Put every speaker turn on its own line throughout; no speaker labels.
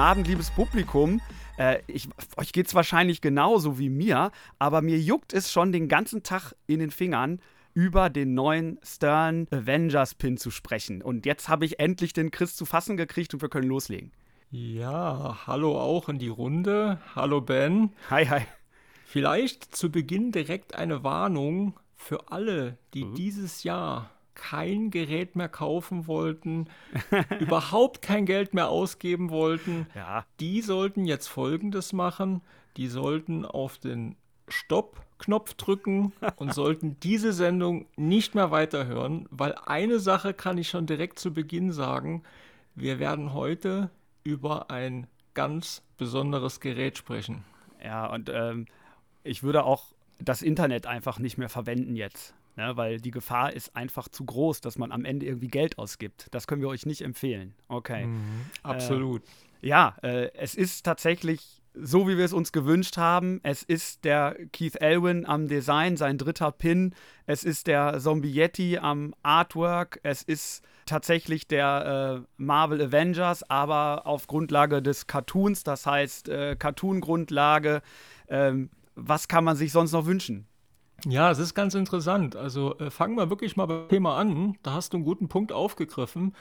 Abend, liebes Publikum. Äh, ich, euch geht es wahrscheinlich genauso wie mir, aber mir juckt es schon den ganzen Tag in den Fingern, über den neuen Stern Avengers Pin zu sprechen. Und jetzt habe ich endlich den Chris zu fassen gekriegt und wir können loslegen.
Ja, hallo auch in die Runde. Hallo Ben.
Hi, hi.
Vielleicht zu Beginn direkt eine Warnung für alle, die mhm. dieses Jahr kein Gerät mehr kaufen wollten, überhaupt kein Geld mehr ausgeben wollten, ja. die sollten jetzt Folgendes machen. Die sollten auf den Stopp-Knopf drücken und sollten diese Sendung nicht mehr weiterhören, weil eine Sache kann ich schon direkt zu Beginn sagen. Wir werden heute über ein ganz besonderes Gerät sprechen.
Ja, und ähm, ich würde auch das Internet einfach nicht mehr verwenden jetzt ne? weil die Gefahr ist einfach zu groß, dass man am Ende irgendwie Geld ausgibt. Das können wir euch nicht empfehlen. Okay. Mhm,
absolut.
Äh, ja, äh, es ist tatsächlich so, wie wir es uns gewünscht haben. Es ist der Keith Elwin am Design, sein dritter Pin. Es ist der Zombie Yeti am Artwork. Es ist tatsächlich der äh, Marvel Avengers, aber auf Grundlage des Cartoons, das heißt äh, Cartoon-Grundlage. Ähm, was kann man sich sonst noch wünschen?
Ja, es ist ganz interessant. Also äh, fangen wir wirklich mal beim Thema an. Da hast du einen guten Punkt aufgegriffen.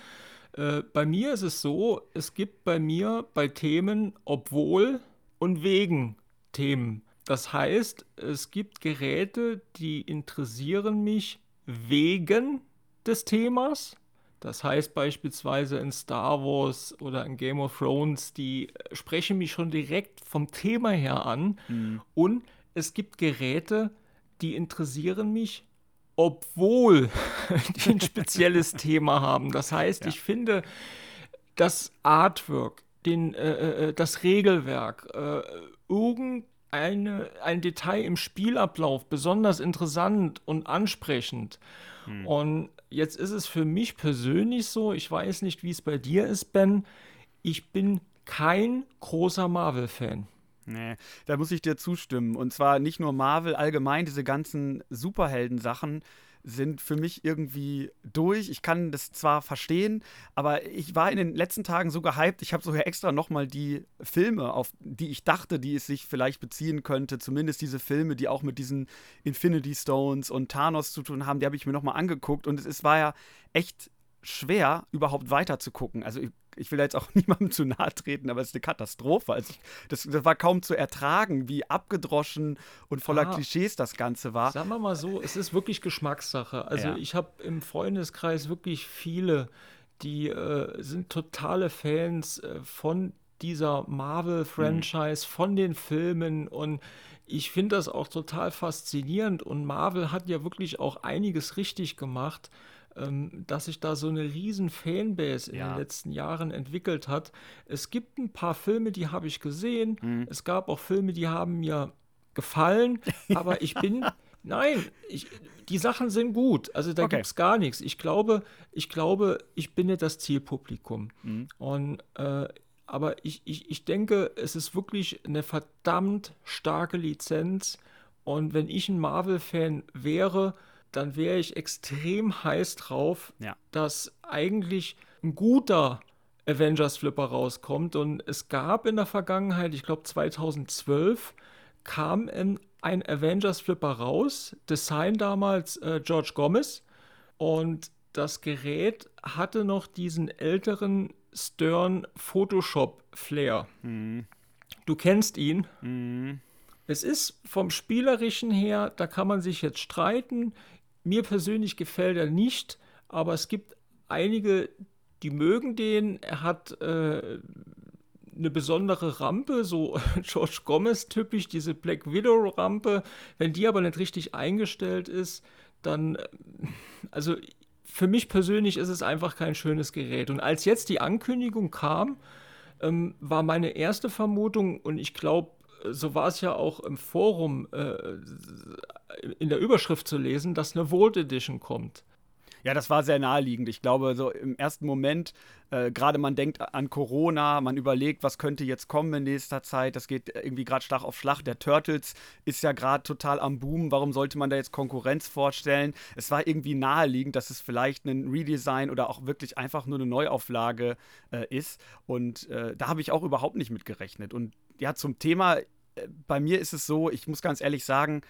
Äh, bei mir ist es so, es gibt bei mir bei Themen obwohl und wegen Themen. Das heißt, es gibt Geräte, die interessieren mich wegen des Themas. Das heißt beispielsweise in Star Wars oder in Game of Thrones, die sprechen mich schon direkt vom Thema her an. Mhm. Und es gibt Geräte, die interessieren mich, obwohl die ein spezielles Thema haben. Das heißt, ja. ich finde das Artwork, den, äh, äh, äh das Regelwerk, äh, irgendeine, ein Detail im Spielablauf besonders interessant und ansprechend. Hm. Und jetzt ist es für mich persönlich so, ich weiß nicht, wie es bei dir ist, Ben, ich bin kein großer Marvel-Fan.
Nee, da muss ich dir zustimmen. Und zwar nicht nur Marvel, allgemein diese ganzen Superhelden-Sachen sind für mich irgendwie durch. Ich kann das zwar verstehen, aber ich war in den letzten Tagen so gehypt, ich habe sogar extra nochmal die Filme, auf die ich dachte, die es sich vielleicht beziehen könnte, zumindest diese Filme, die auch mit diesen Infinity Stones und Thanos zu tun haben, die habe ich mir nochmal angeguckt und es, es war ja echt schwer, überhaupt weiter zu gucken. Also ich, ich will da jetzt auch niemandem zu nahe treten, aber es ist eine Katastrophe. Also ich, das, das, war kaum zu ertragen, wie abgedroschen und voller ah, Klischees das Ganze war.
Sagen wir mal so, es ist wirklich Geschmackssache. Also ja. ich habe im Freundeskreis wirklich viele, die äh, sind totale Fans äh, von dieser Marvel-Franchise, mhm. von den Filmen und ich finde das auch total faszinierend und Marvel hat ja wirklich auch einiges richtig gemacht ähm, dass sich da so eine riesen Fanbase in ja. den letzten Jahren entwickelt hat. Es gibt ein paar Filme, die habe ich gesehen. Mhm. Es gab auch Filme, die haben mir gefallen, aber ich bin Nein, ich, die Sachen sind gut. Also da okay. gibt es gar nichts. Ich glaube, ich glaube, ich bin nicht das Zielpublikum. Mhm. Und äh, aber ich, ich, ich denke, es ist wirklich eine verdammt starke Lizenz. Und wenn ich ein Marvel-Fan wäre, dann wäre ich extrem heiß drauf, ja. dass eigentlich ein guter Avengers Flipper rauskommt. Und es gab in der Vergangenheit, ich glaube 2012, kam ein, ein Avengers Flipper raus. Design damals äh, George Gomez. Und das Gerät hatte noch diesen älteren Stern Photoshop Flair. Mhm. Du kennst ihn. Mhm. Es ist vom Spielerischen her, da kann man sich jetzt streiten. Mir persönlich gefällt er nicht, aber es gibt einige, die mögen den. Er hat äh, eine besondere Rampe, so George Gomez-typisch, diese Black Widow-Rampe. Wenn die aber nicht richtig eingestellt ist, dann, äh, also für mich persönlich ist es einfach kein schönes Gerät. Und als jetzt die Ankündigung kam, ähm, war meine erste Vermutung, und ich glaube, so war es ja auch im Forum äh, in der Überschrift zu lesen, dass eine Vault Edition kommt.
Ja, das war sehr naheliegend. Ich glaube, so im ersten Moment, äh, gerade man denkt an Corona, man überlegt, was könnte jetzt kommen in nächster Zeit. Das geht irgendwie gerade Schlag auf Schlag. Der Turtles ist ja gerade total am Boom. Warum sollte man da jetzt Konkurrenz vorstellen? Es war irgendwie naheliegend, dass es vielleicht ein Redesign oder auch wirklich einfach nur eine Neuauflage äh, ist. Und äh, da habe ich auch überhaupt nicht mit gerechnet. Und ja, zum Thema, äh, bei mir ist es so, ich muss ganz ehrlich sagen,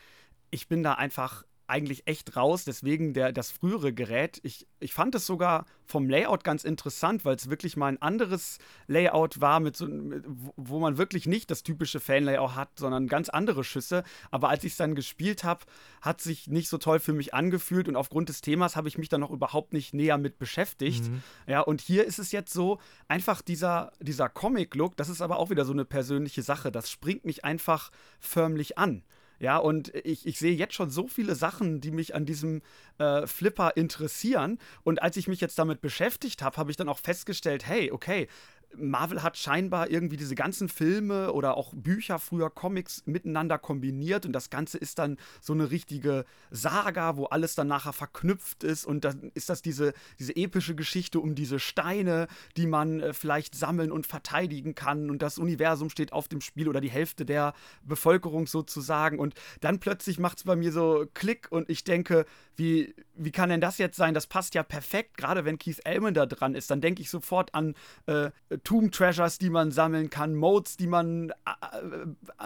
ich bin da einfach eigentlich echt raus. Deswegen der, das frühere Gerät. Ich, ich fand es sogar vom Layout ganz interessant, weil es wirklich mal ein anderes Layout war, mit so, mit, wo man wirklich nicht das typische Fan-Layout hat, sondern ganz andere Schüsse. Aber als ich es dann gespielt habe, hat sich nicht so toll für mich angefühlt und aufgrund des Themas habe ich mich dann noch überhaupt nicht näher mit beschäftigt. Mhm. Ja, und hier ist es jetzt so, einfach dieser, dieser Comic-Look, das ist aber auch wieder so eine persönliche Sache. Das springt mich einfach förmlich an. Ja, und ich, ich sehe jetzt schon so viele Sachen, die mich an diesem äh, Flipper interessieren. Und als ich mich jetzt damit beschäftigt habe, habe ich dann auch festgestellt, hey, okay, Marvel hat scheinbar irgendwie diese ganzen Filme oder auch Bücher, früher Comics miteinander kombiniert und das Ganze ist dann so eine richtige Saga, wo alles dann nachher verknüpft ist und dann ist das diese, diese epische Geschichte um diese Steine, die man äh, vielleicht sammeln und verteidigen kann und das Universum steht auf dem Spiel oder die Hälfte der Bevölkerung sozusagen und dann plötzlich macht es bei mir so Klick und ich denke, wie, wie kann denn das jetzt sein? Das passt ja perfekt, gerade wenn Keith Elman da dran ist, dann denke ich sofort an äh, Tomb Treasures, die man sammeln kann, Modes, die man äh,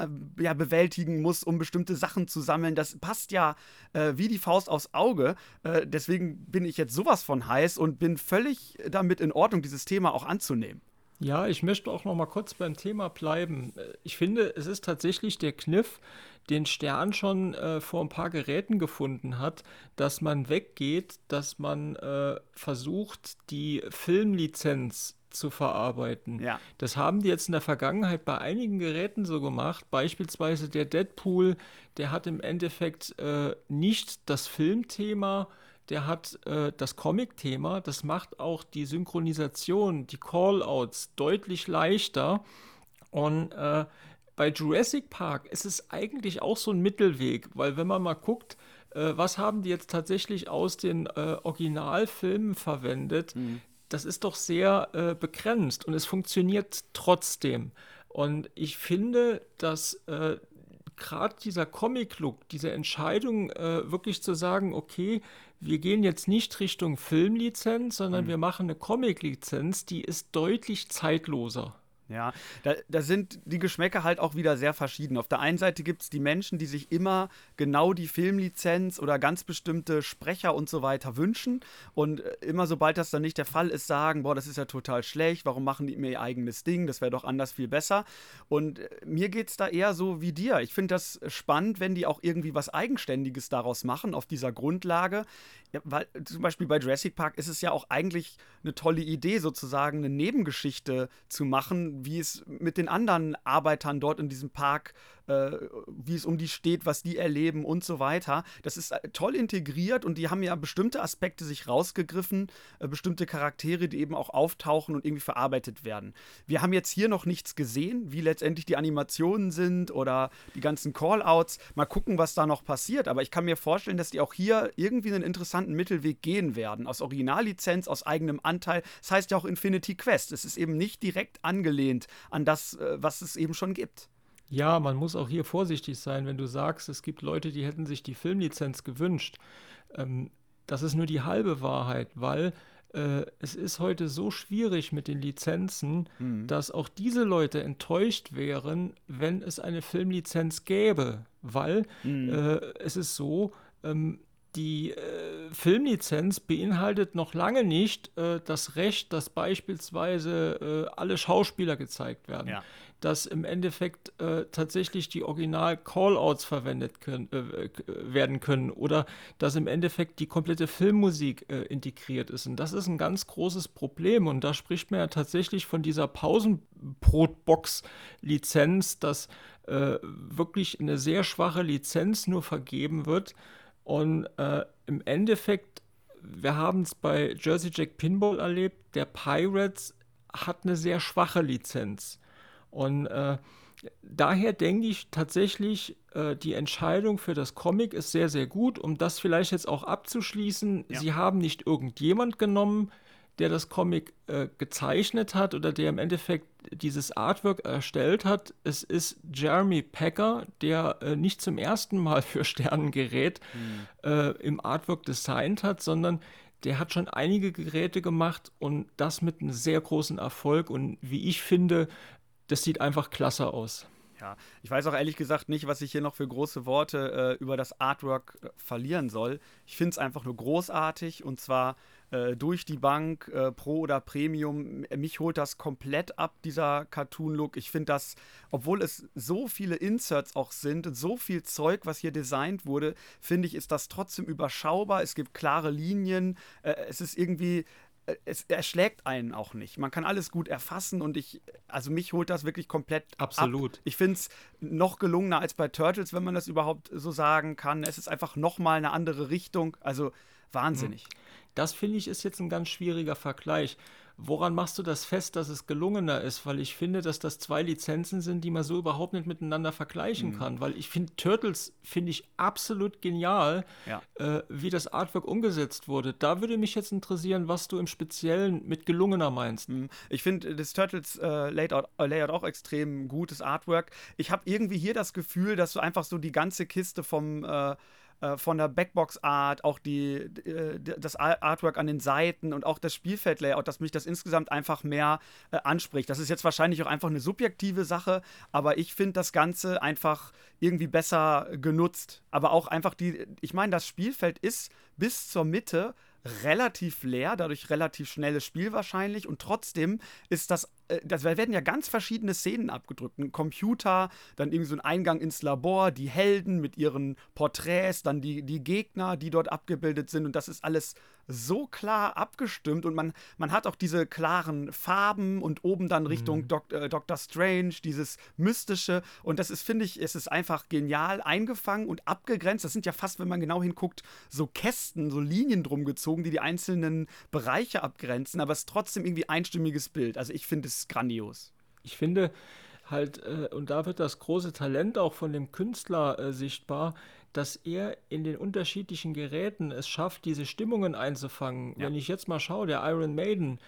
äh, ja, bewältigen muss, um bestimmte Sachen zu sammeln. Das passt ja äh, wie die Faust aufs Auge. Äh, deswegen bin ich jetzt sowas von heiß und bin völlig damit in Ordnung, dieses Thema auch anzunehmen.
Ja, ich möchte auch noch mal kurz beim Thema bleiben. Ich finde, es ist tatsächlich der Kniff, den Stern schon äh, vor ein paar Geräten gefunden hat, dass man weggeht, dass man äh, versucht, die Filmlizenz zu verarbeiten. Ja. Das haben die jetzt in der Vergangenheit bei einigen Geräten so gemacht. Beispielsweise der Deadpool, der hat im Endeffekt äh, nicht das Filmthema, der hat äh, das Comic-Thema. Das macht auch die Synchronisation, die Callouts deutlich leichter. Und äh, bei Jurassic Park ist es eigentlich auch so ein Mittelweg, weil wenn man mal guckt, äh, was haben die jetzt tatsächlich aus den äh, Originalfilmen verwendet, mhm das ist doch sehr äh, begrenzt und es funktioniert trotzdem. Und ich finde, dass äh, gerade dieser Comic-Look, diese Entscheidung, äh, wirklich zu sagen, okay, wir gehen jetzt nicht Richtung Filmlizenz, sondern mhm. wir machen eine Comic-Lizenz, die ist deutlich zeitloser.
Ja, da, da, sind die Geschmäcker halt auch wieder sehr verschieden. Auf der einen Seite gibt es die Menschen, die sich immer genau die Filmlizenz oder ganz bestimmte Sprecher und so weiter wünschen und äh, immer sobald das dann nicht der Fall ist, sagen, boah, das ist ja total schlecht, warum machen die mir ihr eigenes Ding, das wäre doch anders viel besser. Und äh, mir geht es da eher so wie dir. Ich finde das spannend, wenn die auch irgendwie was Eigenständiges daraus machen, auf dieser Grundlage. Ja, weil zum Beispiel bei Jurassic Park ist es ja auch eigentlich eine tolle Idee, sozusagen eine Nebengeschichte zu machen, wie es mit den anderen Arbeitern dort in diesem Park äh, wie es um die steht, was die erleben und so weiter. Das ist äh, toll integriert und die haben ja bestimmte Aspekte sich rausgegriffen, äh, bestimmte Charaktere, die eben auch auftauchen und irgendwie verarbeitet werden. Wir haben jetzt hier noch nichts gesehen, wie letztendlich die Animationen sind oder die ganzen Callouts. Mal gucken, was da noch passiert. Aber ich kann mir vorstellen, dass die auch hier irgendwie einen interessanten Mittelweg gehen werden. Aus Originallizenz, aus eigenem Anteil. Das heißt ja auch Infinity Quest. Es ist eben nicht direkt angelehnt an das, äh, was es eben schon gibt.
Ja, man muss auch hier vorsichtig sein, wenn du sagst, es gibt Leute, die hätten sich die Filmlizenz gewünscht. Ähm, das ist nur die halbe Wahrheit, weil äh, es ist heute so schwierig mit den Lizenzen, mhm. dass auch diese Leute enttäuscht wären, wenn es eine Filmlizenz gäbe. Weil mhm. äh, es ist so, ähm, die äh, Filmlizenz beinhaltet noch lange nicht äh, das Recht, dass beispielsweise äh, alle Schauspieler gezeigt werden. Ja dass im Endeffekt äh, tatsächlich die Original-Callouts verwendet können, äh, werden können oder dass im Endeffekt die komplette Filmmusik äh, integriert ist. Und das ist ein ganz großes Problem. Und da spricht man ja tatsächlich von dieser Pausenbrotbox-Lizenz, dass wirklich eine sehr schwache Lizenz nur vergeben wird. Und äh, im Endeffekt, wir haben es bei Jersey Jack Pinball erlebt, der Pirates hat eine sehr schwache Lizenz. Und äh, daher denke ich tatsächlich, äh, die Entscheidung für das Comic ist sehr, sehr gut. Um das vielleicht jetzt auch abzuschließen, ja. sie haben nicht irgendjemand genommen, der das Comic äh, gezeichnet hat oder der im Endeffekt dieses Artwork erstellt hat. Es ist Jeremy Packer, der äh, nicht zum ersten Mal für Sternengerät mhm. äh, im Artwork designt hat, sondern der hat schon einige Geräte gemacht und das mit einem sehr großen Erfolg. Und wie ich finde, das sieht einfach klasse aus.
Ja, ich weiß auch ehrlich gesagt nicht, was ich hier noch für große Worte äh, über das Artwork äh, verlieren soll. Ich finde es einfach nur großartig und zwar äh, durch die Bank, äh, Pro oder Premium. Mich holt das komplett ab, dieser Cartoon-Look. Ich finde das, obwohl es so viele Inserts auch sind und so viel Zeug, was hier designt wurde, finde ich, ist das trotzdem überschaubar. Es gibt klare Linien. Äh, es ist irgendwie, äh, es erschlägt einen auch nicht. Man kann alles gut erfassen und ich, also mich holt das wirklich komplett
Absolut.
Ab. Ich finde es noch gelungener als bei Turtles, wenn man das überhaupt so sagen kann. Es ist einfach nochmal eine andere Richtung. Also wahnsinnig.
Das finde ich ist jetzt ein ganz schwieriger Vergleich. Woran machst du das fest, dass es gelungener ist? Weil ich finde, dass das zwei Lizenzen sind, die man so überhaupt nicht miteinander vergleichen mhm. kann. Weil ich finde, Turtles finde ich absolut genial, ja. äh, wie das Artwork umgesetzt wurde. Da würde mich jetzt interessieren, was du im Speziellen mit gelungener meinst. Mhm.
Ich finde das Turtles äh, Layout, äh, Layout auch extrem gutes Artwork. Ich habe irgendwie hier das Gefühl, dass du einfach so die ganze Kiste vom äh, äh, von der Backbox-Art, auch die, äh, das Artwork an den Seiten und auch das Spielfeld-Layout, dass mich das insgesamt einfach mehr äh, anspricht. Das ist jetzt wahrscheinlich auch einfach eine subjektive Sache, aber ich finde das Ganze einfach irgendwie besser genutzt. Aber auch einfach die, ich meine, das Spielfeld ist bis zur Mitte relativ leer, dadurch relativ schnelles Spiel wahrscheinlich und trotzdem ist das das werden ja ganz verschiedene Szenen abgedrückt. Ein Computer, dann irgendwie so ein Eingang ins Labor, die Helden mit ihren Porträts, dann die, die Gegner, die dort abgebildet sind. Und das ist alles so klar abgestimmt und man, man hat auch diese klaren Farben und oben dann Richtung mhm. Dok äh, Doctor Strange, dieses Mystische. Und das ist, finde ich, es ist einfach genial eingefangen und abgegrenzt. Das sind ja fast, wenn man genau hinguckt, so Kästen, so Linien drum gezogen, die die einzelnen Bereiche abgrenzen. Aber es ist trotzdem irgendwie einstimmiges Bild. Also ich finde es grandios.
Ich finde halt, äh, und da wird das große Talent auch von dem Künstler äh, sichtbar, dass er in den unterschiedlichen Geräten es schafft, diese Stimmungen einzufangen. Ja. Wenn ich jetzt mal schaue, der Iron Maiden,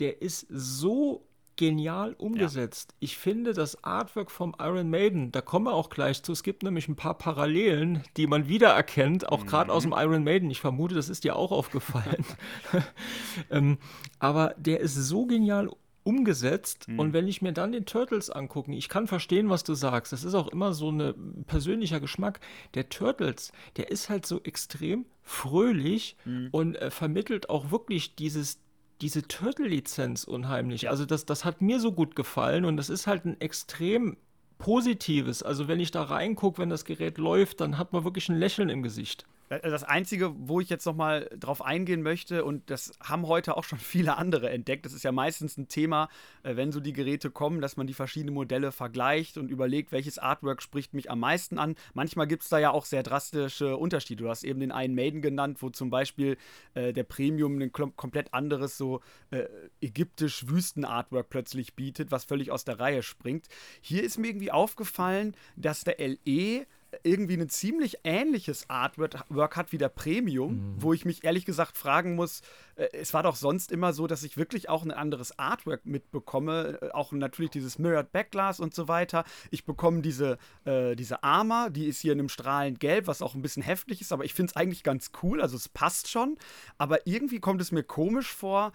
der ist so genial umgesetzt. Ja. Ich finde das Artwork vom Iron Maiden, da kommen wir auch gleich zu, es gibt nämlich ein paar Parallelen, die man wiedererkennt, auch mhm. gerade aus dem Iron Maiden. Ich vermute, das ist dir auch aufgefallen. ähm, aber der ist so genial umgesetzt. Mhm. Und wenn ich mir dann den Turtles angucke, ich kann verstehen, was du sagst. Das ist auch immer so ein persönlicher Geschmack. Der Turtles, der ist halt so extrem fröhlich mhm. und äh, vermittelt auch wirklich dieses diese Turtle-Lizenz unheimlich. Also das, das hat mir so gut gefallen und das ist halt ein extrem positives. Also wenn ich da reingucke, wenn das Gerät läuft, dann hat man wirklich ein Lächeln im Gesicht.
Äh, das Einzige, wo ich jetzt nochmal drauf eingehen möchte, und das haben heute auch schon viele andere entdeckt, das ist ja meistens ein Thema, äh, wenn so die Geräte kommen, dass man die verschiedenen Modelle vergleicht und überlegt, welches Artwork spricht mich am meisten an. Manchmal gibt es da ja auch sehr drastische Unterschiede. Du hast eben den einen Maiden genannt, wo zum Beispiel äh, der Premium ein komplett anderes, so äh, ägyptisch Wüsten-Artwork plötzlich bietet, was völlig aus der Reihe springt. Hier ist mir irgendwie aufgefallen, dass der LE irgendwie ein ziemlich ähnliches Artwork hat wie der Premium, mhm. wo ich mich ehrlich gesagt fragen muss, äh, es war doch sonst immer so, dass ich wirklich auch ein anderes Artwork mitbekomme, äh, auch natürlich dieses Mirrored Backglass und so weiter. Ich bekomme diese, äh, diese Armor, die ist hier in einem strahlend Gelb, was auch ein bisschen heftig ist, aber ich finde es eigentlich ganz cool, also es passt schon, aber irgendwie kommt es mir komisch vor,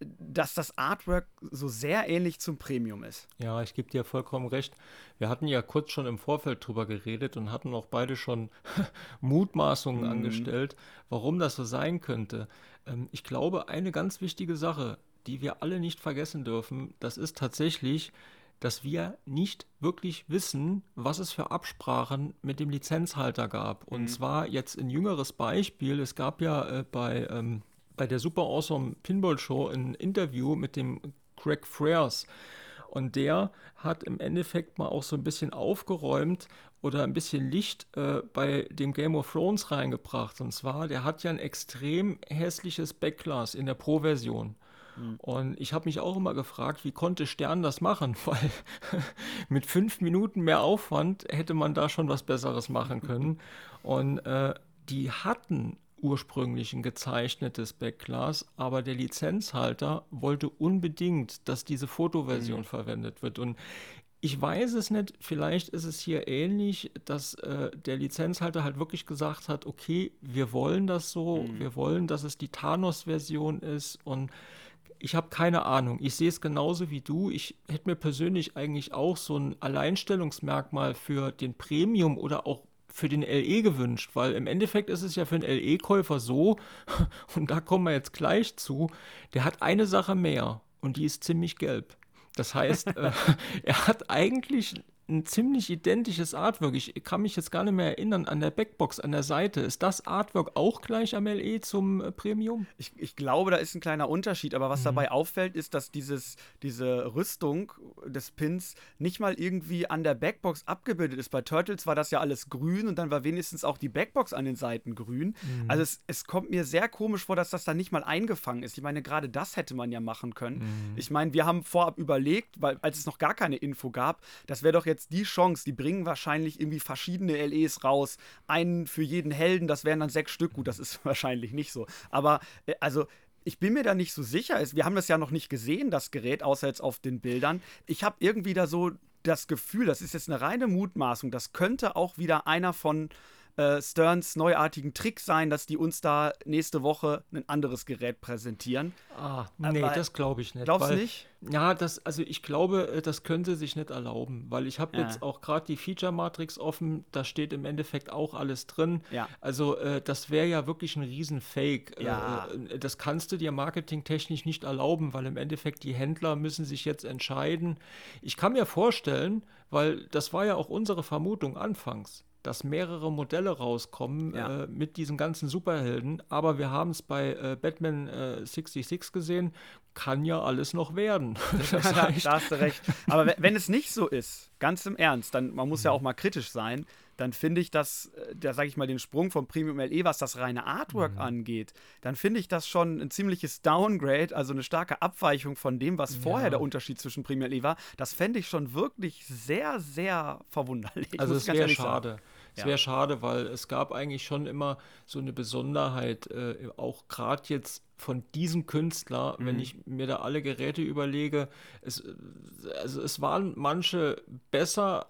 dass das Artwork so sehr ähnlich zum Premium ist.
Ja, ich gebe dir vollkommen recht. Wir hatten ja kurz schon im Vorfeld drüber geredet und hatten auch beide schon Mutmaßungen mhm. angestellt, warum das so sein könnte. Ähm, ich glaube, eine ganz wichtige Sache, die wir alle nicht vergessen dürfen, das ist tatsächlich, dass wir nicht wirklich wissen, was es für Absprachen mit dem Lizenzhalter gab. Und mhm. zwar jetzt ein jüngeres Beispiel. Es gab ja äh, bei ähm, bei der Super Awesome Pinball Show ein Interview mit dem Greg Frears. Und der hat im Endeffekt mal auch so ein bisschen aufgeräumt oder ein bisschen Licht äh, bei dem Game of Thrones reingebracht. Und zwar, der hat ja ein extrem hässliches Backglass in der Pro-Version. Mhm. Und ich habe mich auch immer gefragt, wie konnte Stern das machen? Weil mit fünf Minuten mehr Aufwand hätte man da schon was Besseres machen können. Und äh, die hatten ursprünglich ein gezeichnetes Backglas, aber der Lizenzhalter wollte unbedingt, dass diese Fotoversion mhm. verwendet wird. Und ich weiß es nicht, vielleicht ist es hier ähnlich, dass äh, der Lizenzhalter halt wirklich gesagt hat, okay, wir wollen das so, mhm. wir wollen, dass es die Thanos-Version ist und ich habe keine Ahnung. Ich sehe es genauso wie du. Ich hätte mir persönlich eigentlich auch so ein Alleinstellungsmerkmal für den Premium oder auch für den LE gewünscht, weil im Endeffekt ist es ja für einen LE-Käufer so, und da kommen wir jetzt gleich zu, der hat eine Sache mehr und die ist ziemlich gelb. Das heißt, äh, er hat eigentlich ein ziemlich identisches Artwork. Ich kann mich jetzt gar nicht mehr erinnern an der Backbox an der Seite. Ist das Artwork auch gleich am LE zum äh, Premium?
Ich, ich, glaube, da ist ein kleiner Unterschied, aber was mhm. dabei auffällt, ist, dass dieses, diese Rüstung des Pins nicht mal irgendwie an der Backbox abgebildet ist. Bei Turtles war das ja alles grün und dann war wenigstens auch die Backbox an den Seiten grün. Mhm. Also es, es kommt mir sehr komisch vor, dass das da nicht mal eingefangen ist. Ich meine, gerade das hätte man ja machen können. Mhm. Ich meine, wir haben vorab überlegt, weil als es noch gar keine Info gab, das wäre doch jetzt jetzt die Chance, die bringen wahrscheinlich irgendwie verschiedene LEs raus. Einen für jeden Helden, das wären dann sechs Stück. Gut, das ist wahrscheinlich nicht so. Aber äh, also ich bin mir da nicht so sicher. Wir haben das ja noch nicht gesehen, das Gerät, außer jetzt auf den Bildern. Ich habe irgendwie da so das Gefühl, das ist jetzt eine reine Mutmaßung, das könnte auch wieder einer von äh, Sterns neuartigen Trick sein, dass die uns da nächste Woche ein anderes Gerät präsentieren.
Ah, nee, Aber das glaube ich nicht.
Glaubst du nicht?
Ja, das, also ich glaube, äh, das können sie sich nicht erlauben, weil ich habe ja. jetzt auch gerade die Feature-Matrix offen, da steht im Endeffekt auch alles drin. Ja. Also äh, das wäre ja wirklich ein Riesenfake. Äh, ja. Äh, das kannst du dir marketingtechnisch nicht erlauben, weil im Endeffekt die Händler müssen sich jetzt entscheiden. Ich kann mir vorstellen, weil das war ja auch unsere Vermutung anfangs dass mehrere Modelle rauskommen ja. äh, mit diesen ganzen Superhelden. Aber wir haben es bei äh, Batman äh, 66 gesehen, kann ja alles noch werden.
Das da, da, hast du recht. Aber wenn es nicht so ist, ganz im Ernst, dann man muss ja mhm. auch mal kritisch sein, dann finde ich das, äh, da sage ich mal, den Sprung vom Premium LE, was das reine Artwork mhm. angeht, dann finde ich das schon ein ziemliches Downgrade, also eine starke Abweichung von dem, was vorher ja. der Unterschied zwischen Premium LE war. Das fände ich schon wirklich sehr, sehr verwunderlich.
Also es wäre schade. Sagen. Es wäre schade, weil es gab eigentlich schon immer so eine Besonderheit, äh, auch gerade jetzt von diesem Künstler, mhm. wenn ich mir da alle Geräte überlege, es, also es waren manche besser,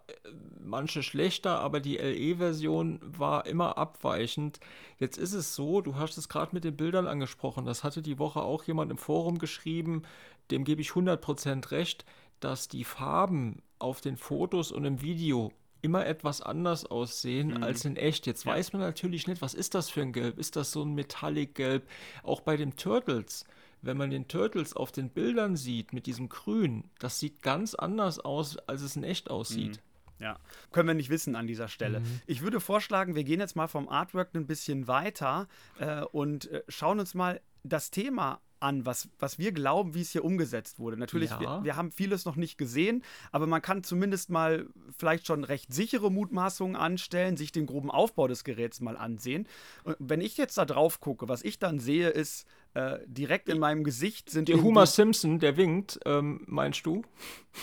manche schlechter, aber die LE-Version war immer abweichend. Jetzt ist es so, du hast es gerade mit den Bildern angesprochen, das hatte die Woche auch jemand im Forum geschrieben, dem gebe ich 100% recht, dass die Farben auf den Fotos und im Video immer etwas anders aussehen mhm. als in echt. Jetzt ja. weiß man natürlich nicht, was ist das für ein Gelb? Ist das so ein Metallic-Gelb? Auch bei den Turtles. Wenn man den Turtles auf den Bildern sieht mit diesem Grün, das sieht ganz anders aus, als es in echt aussieht.
Mhm. Ja, können wir nicht wissen an dieser Stelle. Mhm. Ich würde vorschlagen, wir gehen jetzt mal vom Artwork ein bisschen weiter äh, und äh, schauen uns mal das Thema an, was, was wir glauben, wie es hier umgesetzt wurde. Natürlich, ja. wir, wir, haben vieles noch nicht gesehen, aber man kann zumindest mal vielleicht schon recht sichere Mutmaßungen anstellen, sich den groben Aufbau des Geräts mal ansehen. Und wenn ich jetzt da drauf gucke, was ich dann sehe, ist, äh, direkt in meinem Gesicht sind.
Der Homer Simpson, der winkt, ähm, meinst du?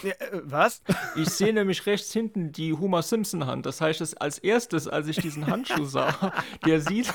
Ja, äh, was?
Ich sehe nämlich rechts hinten die Homer Simpson-Hand. Das heißt, als erstes, als ich diesen Handschuh sah, der sieht,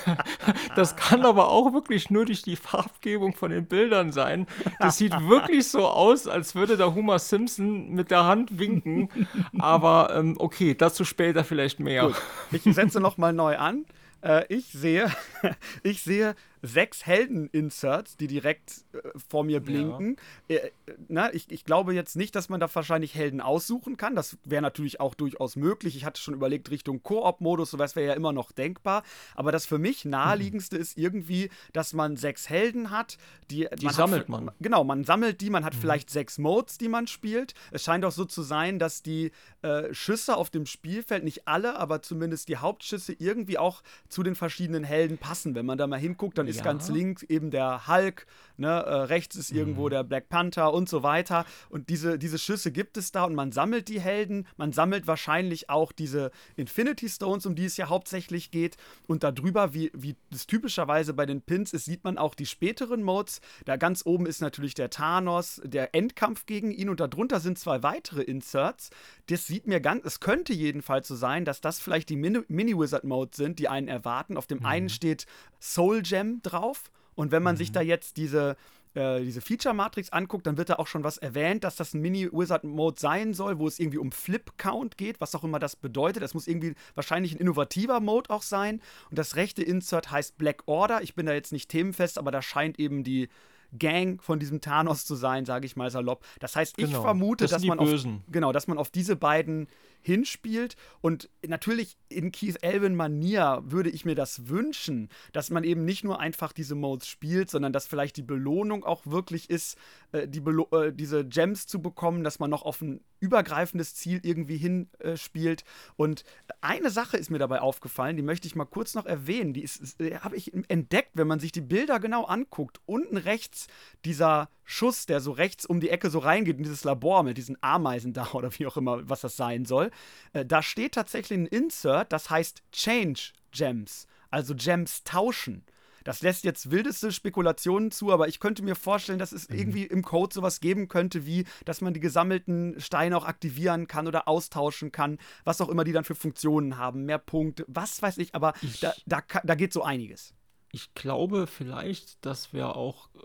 das kann aber auch wirklich nur durch die Farbgebung von den Bildern sein. Das sieht wirklich so aus, als würde der Homer Simpson mit der Hand winken. Aber ähm, okay, dazu später vielleicht mehr. Gut.
Ich setze nochmal neu an. Äh, ich sehe, ich sehe sechs Helden-Inserts, die direkt äh, vor mir blinken. Ja. Äh, na, ich, ich glaube jetzt nicht, dass man da wahrscheinlich Helden aussuchen kann. Das wäre natürlich auch durchaus möglich. Ich hatte schon überlegt, Richtung Koop-Modus, sowas wäre ja immer noch denkbar. Aber das für mich naheliegendste mhm. ist irgendwie, dass man sechs Helden hat. Die,
die man sammelt hat, man.
Genau, man sammelt die, man hat mhm. vielleicht sechs Modes, die man spielt. Es scheint auch so zu sein, dass die äh, Schüsse auf dem Spielfeld, nicht alle, aber zumindest die Hauptschüsse irgendwie auch zu den verschiedenen Helden passen. Wenn man da mal hinguckt, dann ist
Ja.
ganz links eben der Hulk, ne, äh, rechts ist irgendwo der Black Panther und so weiter. Und diese, diese Schüsse gibt es da und man sammelt die Helden, man sammelt wahrscheinlich auch diese Infinity Stones, um die es ja hauptsächlich geht. Und darüber, wie, wie das typischerweise bei den Pins ist, sieht man auch die späteren Modes. Da ganz oben ist natürlich der Thanos, der Endkampf gegen ihn und darunter sind zwei weitere Inserts. Das sieht mir ganz, es könnte jedenfalls so sein, dass das vielleicht die Mini- Mini-Wizard-Modes sind, die einen erwarten. Auf dem einen steht Soul Gem drauf. Und wenn man sich da jetzt diese, äh, diese Feature-Matrix anguckt, dann wird da auch schon was erwähnt, dass das ein Mini-Wizard-Mode sein soll, wo es irgendwie um Flip-Count geht, was auch immer das bedeutet. Das muss irgendwie wahrscheinlich ein innovativer Mode auch sein. Und das rechte Insert heißt Black Order. Ich bin da jetzt nicht themenfest, aber da scheint eben die Gang von diesem Thanos zu sein, sage ich mal salopp. Das heißt, ich
Genau,
vermute,
das
dass man auf, genau, dass man auf diese beiden hinspielt. Und natürlich in Keith Elvin Manier würde ich mir das wünschen, dass man eben nicht nur einfach diese Modes spielt, sondern dass vielleicht die Belohnung auch wirklich ist, äh, die Belo äh, diese Gems zu bekommen, dass man noch auf ein übergreifendes Ziel irgendwie hinspielt. Äh, und eine Sache ist mir dabei aufgefallen, die möchte ich mal kurz noch erwähnen. Die ist, äh, habe ich entdeckt, wenn man sich die Bilder genau anguckt. Unten rechts dieser Schuss, der so rechts um die Ecke so reingeht in dieses Labor mit diesen Ameisen da oder wie auch immer, was das sein soll. Äh, da steht tatsächlich ein Insert, das heißt Change Gems, also Gems tauschen. Das lässt jetzt wildeste Spekulationen zu, aber ich könnte mir vorstellen, dass es irgendwie im Code sowas geben könnte, wie, dass man die gesammelten Steine auch aktivieren kann oder austauschen kann, was auch immer die dann für Funktionen haben, mehr Punkte, was weiß ich, aber
Ich-
da, da, da geht so einiges.
Ich glaube vielleicht, dass wir auch äh,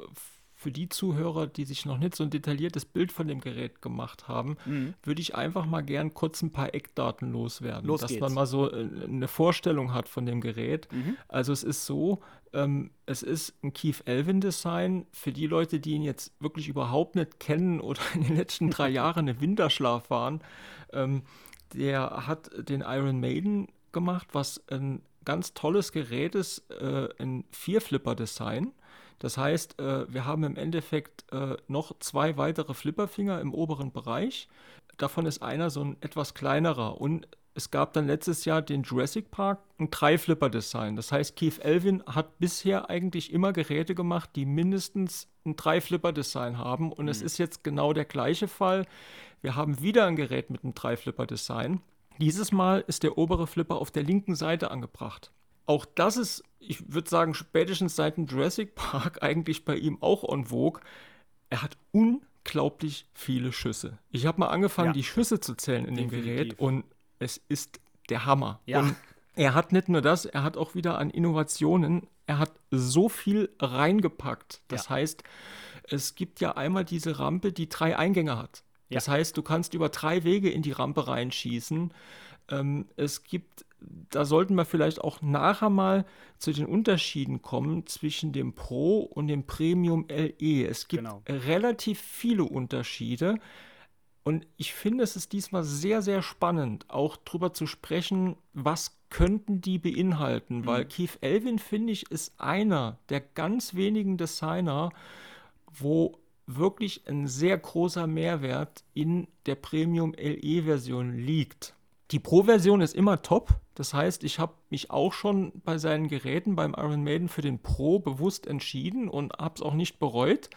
für die Zuhörer, die sich noch nicht so ein detailliertes Bild von dem Gerät gemacht haben,
Mhm.
würde ich einfach mal gern kurz ein paar Eckdaten loswerden,
Los
dass
geht's.
man mal so äh, eine Vorstellung hat von dem Gerät.
Mhm.
Also es ist so, ähm, es ist ein Keith Elvin Design für die Leute, die ihn jetzt wirklich überhaupt nicht kennen oder in den letzten drei Jahren im Winterschlaf waren. Ähm, der hat den Iron Maiden gemacht, was ein ganz tolles Gerät ist, äh, ein Vierflipper-Design. Das heißt, äh, wir haben im Endeffekt äh, noch zwei weitere Flipperfinger im oberen Bereich. Davon ist einer so ein etwas kleinerer. Und es gab dann letztes Jahr den Jurassic Park, ein Drei-Flipper-Design. Das heißt, Keith Elvin hat bisher eigentlich immer Geräte gemacht, die mindestens ein Drei-Flipper-Design haben. Und es ist jetzt genau der gleiche Fall. Wir haben wieder ein Gerät mit einem Drei-Flipper-Design. Dieses Mal ist der obere Flipper auf der linken Seite angebracht. Auch das ist, ich würde sagen, spätestens seit dem Jurassic Park eigentlich bei ihm auch en vogue. Er hat unglaublich viele Schüsse. Ich habe mal angefangen,
Ja.
die Schüsse zu zählen in dem
Definitiv.
Gerät und es ist der Hammer.
Ja.
Und er hat nicht nur das, er hat auch wieder an Innovationen, er hat so viel reingepackt. Das
Ja.
heißt, es gibt ja einmal diese Rampe, die drei Eingänge hat. Das heißt, du kannst über drei Wege in die Rampe reinschießen. Ähm, es gibt, da sollten wir vielleicht auch nachher mal zu den Unterschieden kommen zwischen dem Pro und dem Premium LE. Es gibt
Genau.
relativ viele Unterschiede. Und ich finde, es ist diesmal sehr, sehr spannend, auch drüber zu sprechen, was könnten die beinhalten. Weil Keith Elvin, finde ich, ist einer der ganz wenigen Designer, wo wirklich ein sehr großer Mehrwert in der Premium LE-Version liegt. Die Pro-Version ist immer top. Das heißt, ich habe mich auch schon bei seinen Geräten beim Iron Maiden für den Pro bewusst entschieden und habe es auch nicht bereut.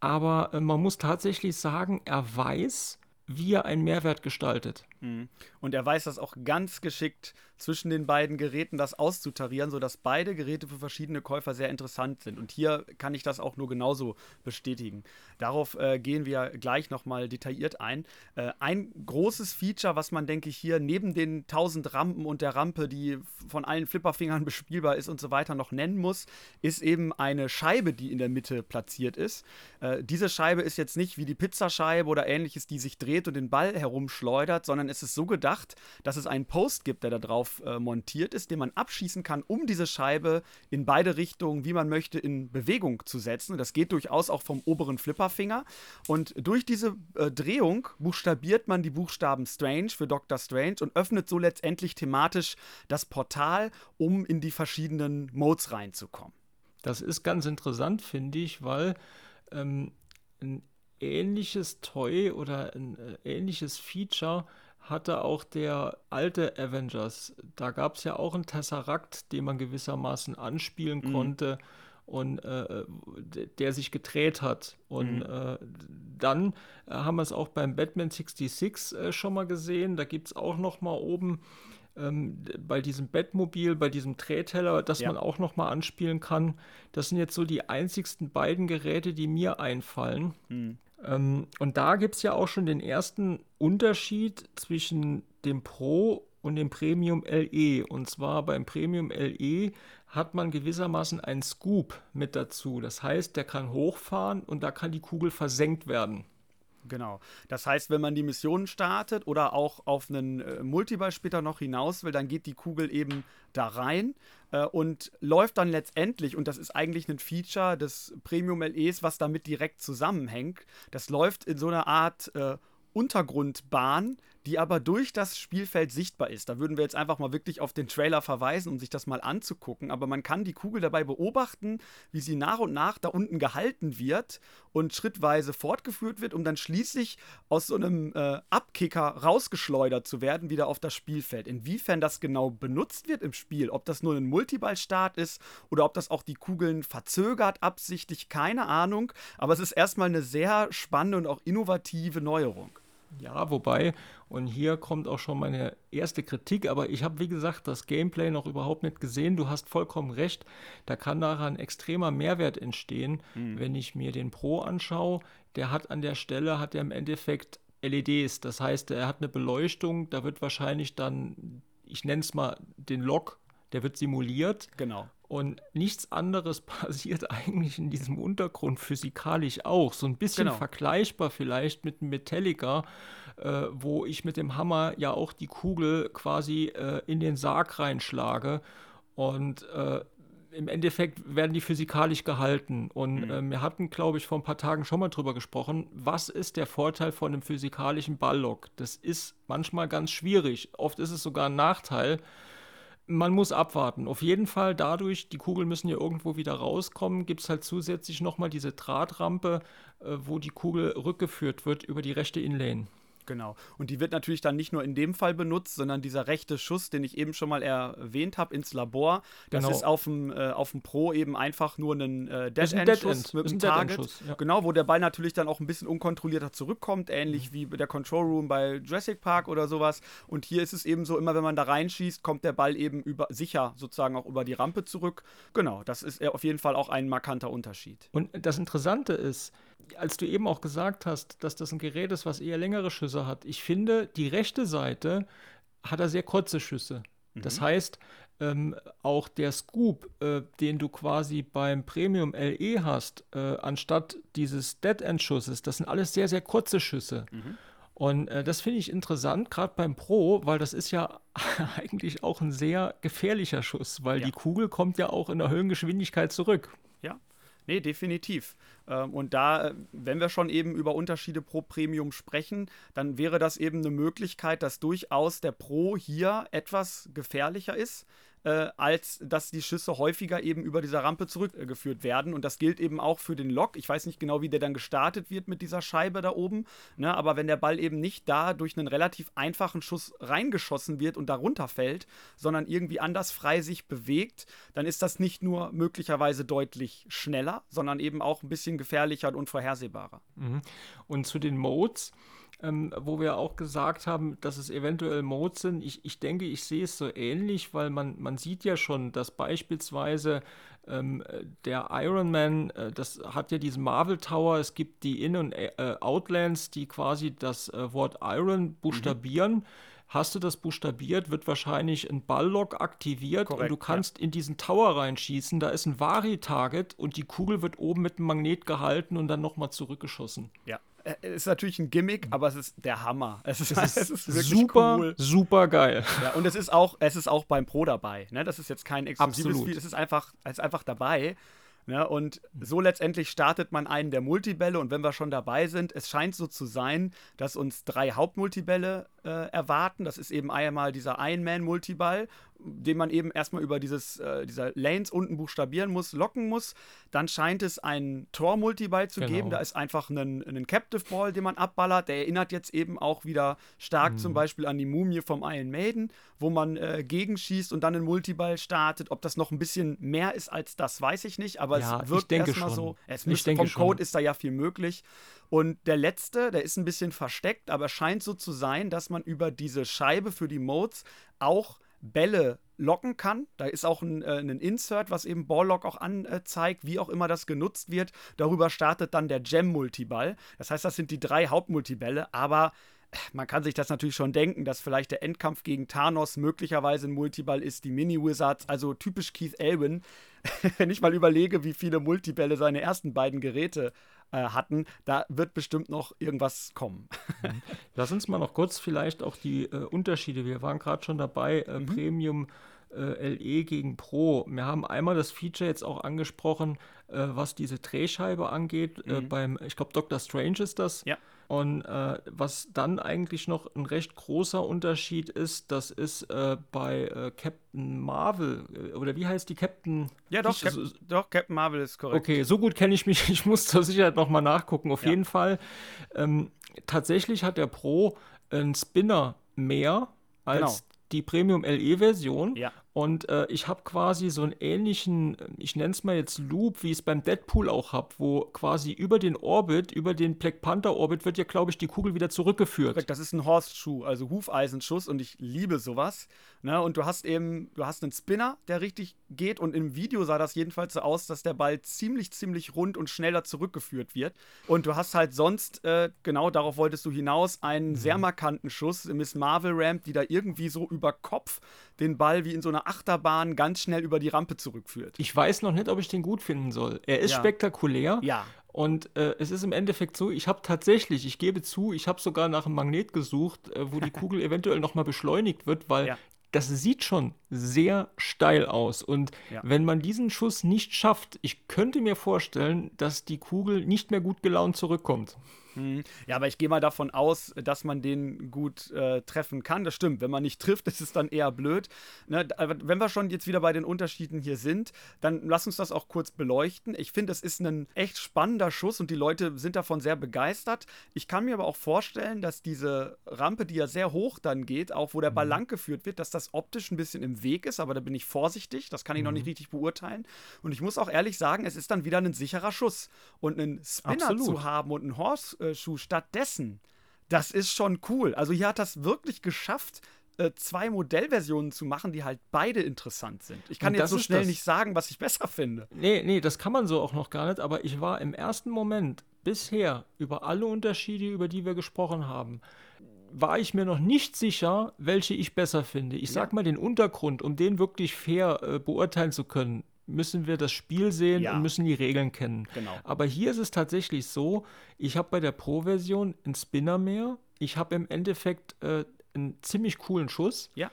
Aber äh, man muss tatsächlich sagen, er weiß, wie er einen Mehrwert gestaltet.
Mhm. Und er weiß das auch ganz geschickt zwischen den beiden Geräten das auszutarieren, sodass beide Geräte für verschiedene Käufer sehr interessant sind. Und hier kann ich das auch nur genauso bestätigen. Darauf äh, gehen wir gleich nochmal detailliert ein. Äh, ein großes Feature, was man, denke ich, hier neben den 1000 Rampen und der Rampe, die von allen Flipperfingern bespielbar ist und so weiter, noch nennen muss, ist eben eine Scheibe, die in der Mitte platziert ist. Äh, diese Scheibe ist jetzt nicht wie die Pizzascheibe oder ähnliches, die sich dreht und den Ball herumschleudert, sondern es ist so gedacht, dass es einen Post gibt, der da drauf äh, montiert ist, den man abschießen kann, um diese Scheibe in beide Richtungen, wie man möchte, in Bewegung zu setzen. Das geht durchaus auch vom oberen Flipperfinger. Und durch diese äh, Drehung buchstabiert man die Buchstaben Strange für Dr. Strange und öffnet so letztendlich thematisch das Portal, um in die verschiedenen Modes reinzukommen.
Das ist ganz interessant, finde ich, weil ähm, ein ähnliches Toy oder ein äh, ähnliches Feature hatte auch der alte Avengers. Da gab es ja auch einen Tesseract, den man gewissermaßen anspielen mhm. konnte und äh, der sich gedreht hat. Und mhm. äh, dann äh, haben wir es auch beim Batman 66 äh, schon mal gesehen. Da gibt es auch noch mal oben ähm, bei diesem Bettmobil, bei diesem Drehteller, das ja. man auch noch mal anspielen kann. Das sind jetzt so die einzigsten beiden Geräte, die mir einfallen. Mhm. Ähm, und da gibt es ja auch schon den ersten Unterschied zwischen dem Pro und dem Premium LE. Und zwar beim Premium LE hat man gewissermaßen einen Scoop mit dazu. Das heißt, der kann hochfahren und da kann die Kugel versenkt werden.
Genau. Das heißt, wenn man die Mission startet oder auch auf einen äh, Multiball später noch hinaus will, dann geht die Kugel eben da rein äh, und läuft dann letztendlich, und das ist eigentlich ein Feature des Premium LEs, was damit direkt zusammenhängt, das läuft in so einer Art äh, Untergrundbahn, die aber durch das Spielfeld sichtbar ist. Da würden wir jetzt einfach mal wirklich auf den Trailer verweisen, um sich das mal anzugucken. Aber man kann die Kugel dabei beobachten, wie sie nach und nach da unten gehalten wird und schrittweise fortgeführt wird, um dann schließlich aus so einem äh, Abkicker rausgeschleudert zu werden, wieder auf das Spielfeld. Inwiefern das genau benutzt wird im Spiel, ob das nur ein Multiballstart ist oder ob das auch die Kugeln verzögert, absichtlich, keine Ahnung. Aber es ist erstmal eine sehr spannende und auch innovative Neuerung.
Ja, wobei, und hier kommt auch schon meine erste Kritik, aber ich habe, wie gesagt, das Gameplay noch überhaupt nicht gesehen. Du hast vollkommen recht, da kann daran ein extremer Mehrwert entstehen, mhm. wenn ich mir den Pro anschaue. Der hat an der Stelle, hat er im Endeffekt LEDs, das heißt, er hat eine Beleuchtung, da wird wahrscheinlich dann, ich nenne es mal den Log, der wird simuliert.
Genau.
Und nichts anderes passiert eigentlich in diesem Untergrund physikalisch auch. So ein bisschen genau. vergleichbar vielleicht mit Metallica, äh, wo ich mit dem Hammer ja auch die Kugel quasi äh, in den Sarg reinschlage. Und äh, im Endeffekt werden die physikalisch gehalten. Und mhm. äh, wir hatten, glaube ich, vor ein paar Tagen schon mal drüber gesprochen, was ist der Vorteil von einem physikalischen Balllock? Das ist manchmal ganz schwierig. Oft ist es sogar ein Nachteil man muss abwarten. Auf jeden Fall dadurch, die Kugeln müssen ja irgendwo wieder rauskommen, gibt es halt zusätzlich nochmal diese Drahtrampe, äh, wo die Kugel rückgeführt wird über die rechte Inlane.
Genau. Und die wird natürlich dann nicht nur in dem Fall benutzt, sondern dieser rechte Schuss, den ich eben schon mal erwähnt habe, ins Labor, das genau. ist auf dem, äh, auf dem Pro eben einfach nur ein äh, Dead-End-Schuss mit einem Target. Ja. Genau, wo der Ball natürlich dann auch ein bisschen unkontrollierter zurückkommt, ähnlich mhm. wie der Control Room bei Jurassic Park oder sowas. Und hier ist es eben so, immer wenn man da reinschießt, kommt der Ball eben über, sicher sozusagen auch über die Rampe zurück. Genau, das ist auf jeden Fall auch ein markanter Unterschied.
Und das Interessante ist, als du eben auch gesagt hast, dass das ein Gerät ist, was eher längere Schüsse hat, ich finde, die rechte Seite hat er sehr kurze Schüsse. Mhm. Das heißt, ähm, auch der Scoop, äh, den du quasi beim Premium LE hast, äh, anstatt dieses Dead-End-Schusses, das sind alles sehr, sehr kurze Schüsse. Mhm. Und äh, das finde ich interessant, gerade beim Pro, weil das ist ja eigentlich auch ein sehr gefährlicher Schuss, weil ja. die Kugel kommt ja auch in der Höhengeschwindigkeit zurück.
Nee, definitiv. Ähm, und da, äh, wenn wir schon eben über Unterschiede pro Premium sprechen, dann wäre das eben eine Möglichkeit, dass durchaus der Pro hier etwas gefährlicher ist äh, als dass die Schüsse häufiger eben über dieser Rampe zurückgeführt werden. Und das gilt eben auch für den Lock. Ich weiß nicht genau, wie der dann gestartet wird mit dieser Scheibe da oben. Ne? Aber wenn der Ball eben nicht da durch einen relativ einfachen Schuss reingeschossen wird und darunter fällt, sondern irgendwie anders frei sich bewegt, dann ist das nicht nur möglicherweise deutlich schneller, sondern eben auch ein bisschen gefährlicher und unvorhersehbarer.
Mhm. Und zu den Modes ähm, wo wir auch gesagt haben, dass es eventuell Modes sind. Ich, ich denke, ich sehe es so ähnlich, weil man, man sieht ja schon, dass beispielsweise ähm, der Iron Man, äh, das hat ja diesen Marvel Tower, es gibt die In- und äh, Outlands, die quasi das äh, Wort Iron buchstabieren. Mhm. Hast du das buchstabiert, wird wahrscheinlich ein Balllog aktiviert Korrekt, und du kannst ja. in diesen Tower reinschießen. Da ist ein Vari-Target und die Kugel wird oben mit einem Magnet gehalten und dann nochmal zurückgeschossen.
Ja, ist natürlich ein Gimmick, aber es ist der Hammer.
Es ist, es ist, es ist super, cool. super geil.
Ja, und es ist auch, es ist auch beim Pro dabei. Ne? Das ist jetzt kein exklusives Spiel, es ist einfach, es ist einfach dabei. Ne? Und so letztendlich startet man einen der Multibälle. Und wenn wir schon dabei sind, es scheint so zu sein, dass uns drei Hauptmultibälle äh, erwarten. Das ist eben einmal dieser Iron Man-Multiball, den man eben erstmal über dieses, äh, dieser Lanes unten buchstabieren muss, locken muss. Dann scheint es einen Tor-Multiball zu genau. geben. Da ist einfach ein, ein Captive Ball, den man abballert. Der erinnert jetzt eben auch wieder stark mhm. zum Beispiel an die Mumie vom Iron Maiden, wo man äh, gegenschießt und dann einen Multiball startet. Ob das noch ein bisschen mehr ist als das, weiß ich nicht, aber ja, es wirkt erstmal so. Es müsste, vom schon. Code ist da ja viel möglich. Und der letzte, der ist ein bisschen versteckt, aber scheint so zu sein, dass man über diese Scheibe für die Modes auch Bälle locken kann. Da ist auch ein, äh, ein Insert, was eben Balllock auch anzeigt, wie auch immer das genutzt wird. Darüber startet dann der Gem-Multiball. Das heißt, das sind die drei Hauptmultibälle, aber äh, man kann sich das natürlich schon denken, dass vielleicht der Endkampf gegen Thanos möglicherweise ein Multiball ist, die Mini-Wizards, also typisch Keith Elwin. Wenn ich mal überlege, wie viele Multibälle seine ersten beiden Geräte äh, hatten, da wird bestimmt noch irgendwas kommen.
Mhm. Lass uns mal noch kurz vielleicht auch die äh, Unterschiede, wir waren gerade schon dabei, äh, mhm. Premium äh, LE gegen Pro. Wir haben einmal das Feature jetzt auch angesprochen, äh, was diese Drehscheibe angeht. Mhm. beim, ich glaube, Dr. Strange ist das.
Ja.
Und äh, was dann eigentlich noch ein recht großer Unterschied ist, das ist äh, bei äh, Captain Marvel, äh, oder wie heißt die Captain?
Ja, doch, Cap so, doch Captain Marvel ist korrekt.
Okay, so gut kenne ich mich, ich muss zur Sicherheit nochmal nachgucken. Auf ja. jeden Fall, ähm, tatsächlich hat der Pro einen Spinner mehr als genau. die Premium LE-Version.
Ja.
Und äh, ich habe quasi so einen ähnlichen, ich nenne es mal jetzt Loop, wie ich es beim Deadpool auch habe, wo quasi über den Orbit, über den Black Panther Orbit wird ja, glaube ich, die Kugel wieder zurückgeführt.
Das ist ein Horseshoe, also Hufeisenschuss und ich liebe sowas. Ne? Und du hast eben, du hast einen Spinner, der richtig geht und im Video sah das jedenfalls so aus, dass der Ball ziemlich, ziemlich rund und schneller zurückgeführt wird. Und du hast halt sonst, äh, genau darauf wolltest du hinaus, einen mhm. sehr markanten Schuss, Miss Marvel Ramp, die da irgendwie so über Kopf den Ball wie in so einer Achterbahn ganz schnell über die Rampe zurückführt.
Ich weiß noch nicht, ob ich den gut finden soll. Er ist ja. spektakulär.
Ja.
Und äh, es ist im Endeffekt so, ich habe tatsächlich, ich gebe zu, ich habe sogar nach einem Magnet gesucht, äh, wo die Kugel eventuell nochmal beschleunigt wird, weil ja. das sieht schon sehr steil aus. Und ja. wenn man diesen Schuss nicht schafft, ich könnte mir vorstellen, dass die Kugel nicht mehr gut gelaunt zurückkommt.
Hm. Ja, aber ich gehe mal davon aus, dass man den gut äh, treffen kann. Das stimmt. Wenn man nicht trifft, ist es dann eher blöd. Ne? wenn wir schon jetzt wieder bei den Unterschieden hier sind, dann lass uns das auch kurz beleuchten. Ich finde, es ist ein echt spannender Schuss und die Leute sind davon sehr begeistert. Ich kann mir aber auch vorstellen, dass diese Rampe, die ja sehr hoch dann geht, auch wo der Ball mhm. lang geführt wird, dass das optisch ein bisschen im Weg ist. Aber da bin ich vorsichtig. Das kann ich mhm. noch nicht richtig beurteilen. Und ich muss auch ehrlich sagen, es ist dann wieder ein sicherer Schuss. Und einen Spinner Absolut. zu haben und einen Horse äh, Schuh stattdessen. Das ist schon cool. Also hier hat das wirklich geschafft, äh, zwei Modellversionen zu machen, die halt beide interessant sind. Ich kann jetzt so schnell das. nicht sagen, was ich besser finde.
Nee, nee, das kann man so auch noch gar nicht, aber ich war im ersten Moment bisher über alle Unterschiede, über die wir gesprochen haben, war ich mir noch nicht sicher, welche ich besser finde. Ich sag mal den Untergrund, um den wirklich fair äh, beurteilen zu können müssen wir das Spiel sehen ja. und müssen die Regeln kennen.
Genau.
Aber hier ist es tatsächlich so, ich habe bei der Pro-Version einen Spinner mehr. Ich habe im Endeffekt äh, einen ziemlich coolen Schuss.
Ja.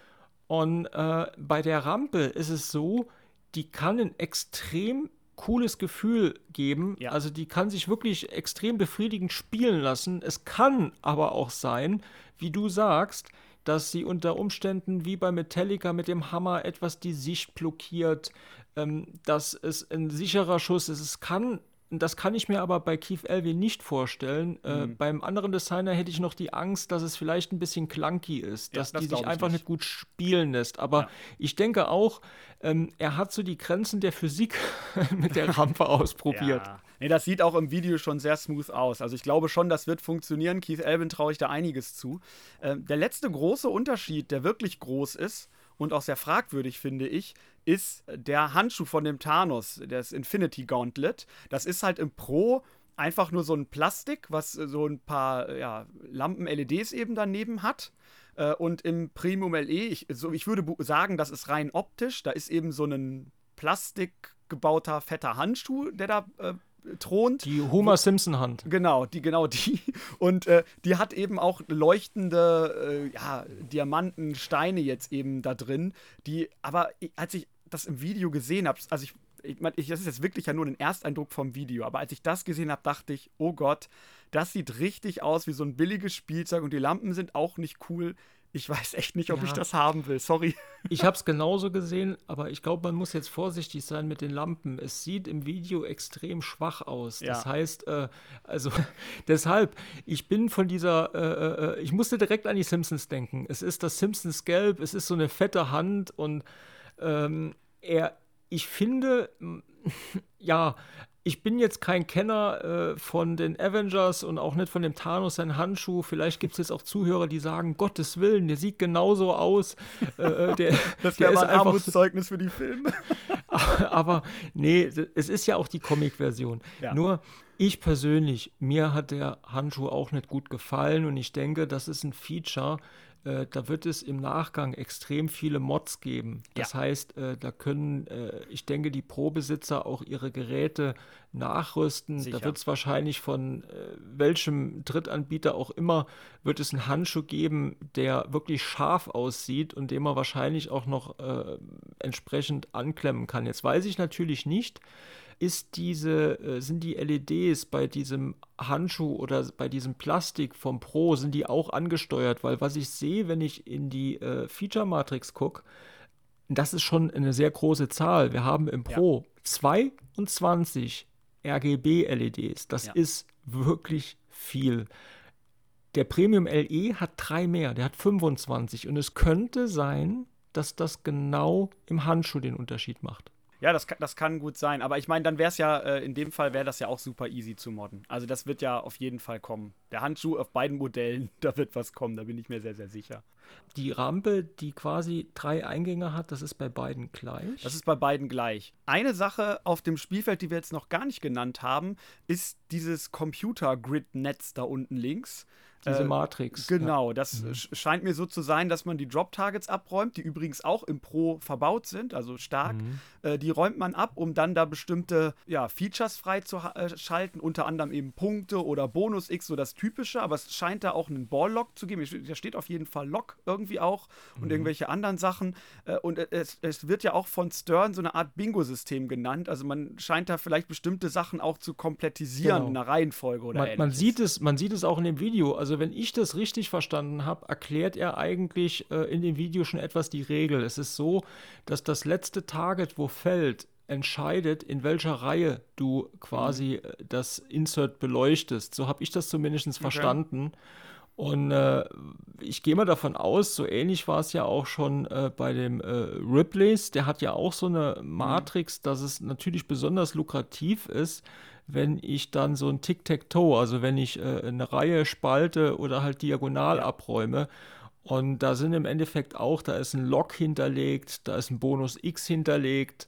Und äh, bei der Rampe ist es so, die kann ein extrem cooles Gefühl geben. Ja. Also die kann sich wirklich extrem befriedigend spielen lassen. Es kann aber auch sein, wie du sagst, dass sie unter Umständen wie bei Metallica mit dem Hammer etwas die Sicht blockiert, ähm, dass es ein sicherer Schuss ist. Es kann das kann ich mir aber bei Keith Elvin nicht vorstellen. Äh, mhm. beim anderen Designer hätte ich noch die Angst, dass es vielleicht ein bisschen clunky ist, dass ja, das die sich einfach nicht. nicht. gut spielen lässt. Aber ja. ich denke auch, ähm, er hat so die Grenzen der Physik mit der Rampe ausprobiert. Ja.
Nee, das sieht auch im Video schon sehr smooth aus. Also ich glaube schon, das wird funktionieren. Keith Elvin traue ich da einiges zu. Ähm, der letzte große Unterschied, der wirklich groß ist, und auch sehr fragwürdig, finde ich, ist der Handschuh von dem Thanos, das Infinity Gauntlet. Das ist halt im Pro einfach nur so ein Plastik, was so ein paar ja, Lampen-LEDs eben daneben hat. Äh, und im Premium LE, ich, so, ich würde sagen, das ist rein optisch. Da ist eben so ein plastikgebauter fetter Handschuh, der da äh, thront.
Die Homer Simpson Hand.
Genau, die genau die und äh, die hat eben auch leuchtende äh, ja, Diamanten, Steine jetzt eben da drin, die aber als ich das im Video gesehen habe, also ich ich meine, das ist jetzt wirklich ja nur ein Ersteindruck vom Video, aber als ich das gesehen habe, dachte ich, oh Gott, das sieht richtig aus wie so ein billiges Spielzeug und die Lampen sind auch nicht cool ich weiß echt nicht, ob ja. ich das haben will. Sorry.
Ich habe es genauso gesehen, aber ich glaube, man muss jetzt vorsichtig sein mit den Lampen. Es sieht im Video extrem schwach aus. Ja. Das heißt, äh, also deshalb, ich bin von dieser, äh, äh, ich musste direkt an die Simpsons denken. Es ist das Simpsons Gelb, es ist so eine fette Hand und ähm, er, ich finde, ja, ich bin jetzt kein Kenner äh, von den Avengers und auch nicht von dem Thanos sein Handschuh. Vielleicht gibt es jetzt auch Zuhörer, die sagen, Gottes Willen, der sieht genauso aus. Äh,
äh der, das wäre ein Armutszeugnis für die Filme.
aber nee, es ist ja auch die Comic-Version. Ja. Nur ich persönlich, mir hat der Handschuh auch nicht gut gefallen und ich denke, das ist ein Feature, äh, da wird es im Nachgang extrem viele Mods geben. Das ja. heißt, äh, da können, äh, ich denke, die Pro-Besitzer auch ihre Geräte nachrüsten. Sicher. Da wird es wahrscheinlich von äh, welchem Drittanbieter auch immer, wird es einen Handschuh geben, der wirklich scharf aussieht und den man wahrscheinlich auch noch äh, entsprechend anklemmen kann. Jetzt weiß ich natürlich nicht, ist diese, äh, sind die LEDs bei diesem Handschuh oder bei diesem Plastik vom Pro, sind die auch angesteuert? Weil was ich sehe, wenn ich in die äh, Feature Matrix gucke, das ist schon eine sehr große Zahl. Wir haben im Pro ja. 22 RGB-LEDs. Das ja. ist wirklich viel. Der Premium LE hat drei mehr, der hat 25. Und es könnte sein, dass das genau im Handschuh den Unterschied macht.
Ja, das, das kann gut sein. Aber ich meine, dann wäre es ja, äh, in dem Fall wäre das ja auch super easy zu modden. Also das wird ja auf jeden Fall kommen. Der Handschuh auf beiden Modellen, da wird was kommen, da bin ich mir sehr, sehr sicher.
Die Rampe, die quasi drei Eingänge hat, das ist bei beiden gleich?
Das ist bei beiden gleich. Eine Sache auf dem Spielfeld, die wir jetzt noch gar nicht genannt haben, ist dieses Computer-Grid-Netz da unten links.
Diese äh, Matrix.
Genau, ja. das mhm. scheint mir so zu sein, dass man die Drop-Targets abräumt, die übrigens auch im Pro verbaut sind, also stark. Mhm. Äh, die räumt man ab, um dann da bestimmte ja, Features freizuschalten, äh, unter anderem eben Punkte oder Bonus X, so das Typische, aber es scheint da auch einen Ball-Lock zu geben. Da steht auf jeden Fall Lock irgendwie auch und mhm. irgendwelche anderen Sachen. Äh, und es, es, wird ja auch von Stern so eine Art Bingo-System genannt. Also man scheint da vielleicht bestimmte Sachen auch zu komplettisieren genau. in einer Reihenfolge oder
man, man sieht es, Man sieht es auch in dem Video. Also wenn ich das richtig verstanden habe, erklärt er eigentlich äh, in dem Video schon etwas die Regel. Es ist so, dass das letzte Target, wo fällt, entscheidet, in welcher Reihe du quasi mhm. Äh, das Insert beleuchtest. So habe ich das zumindest okay. verstanden. Und äh, ich gehe mal davon aus, so ähnlich war es ja auch schon äh, bei dem äh, Ripleys. Der hat ja auch so eine mhm. Matrix, dass es natürlich besonders lukrativ ist, wenn ich dann so ein Tic-Tac-Toe, also wenn ich äh, eine Reihe spalte oder halt diagonal abräume. Und da sind im Endeffekt auch, da ist ein Lock hinterlegt, da ist ein Bonus X hinterlegt.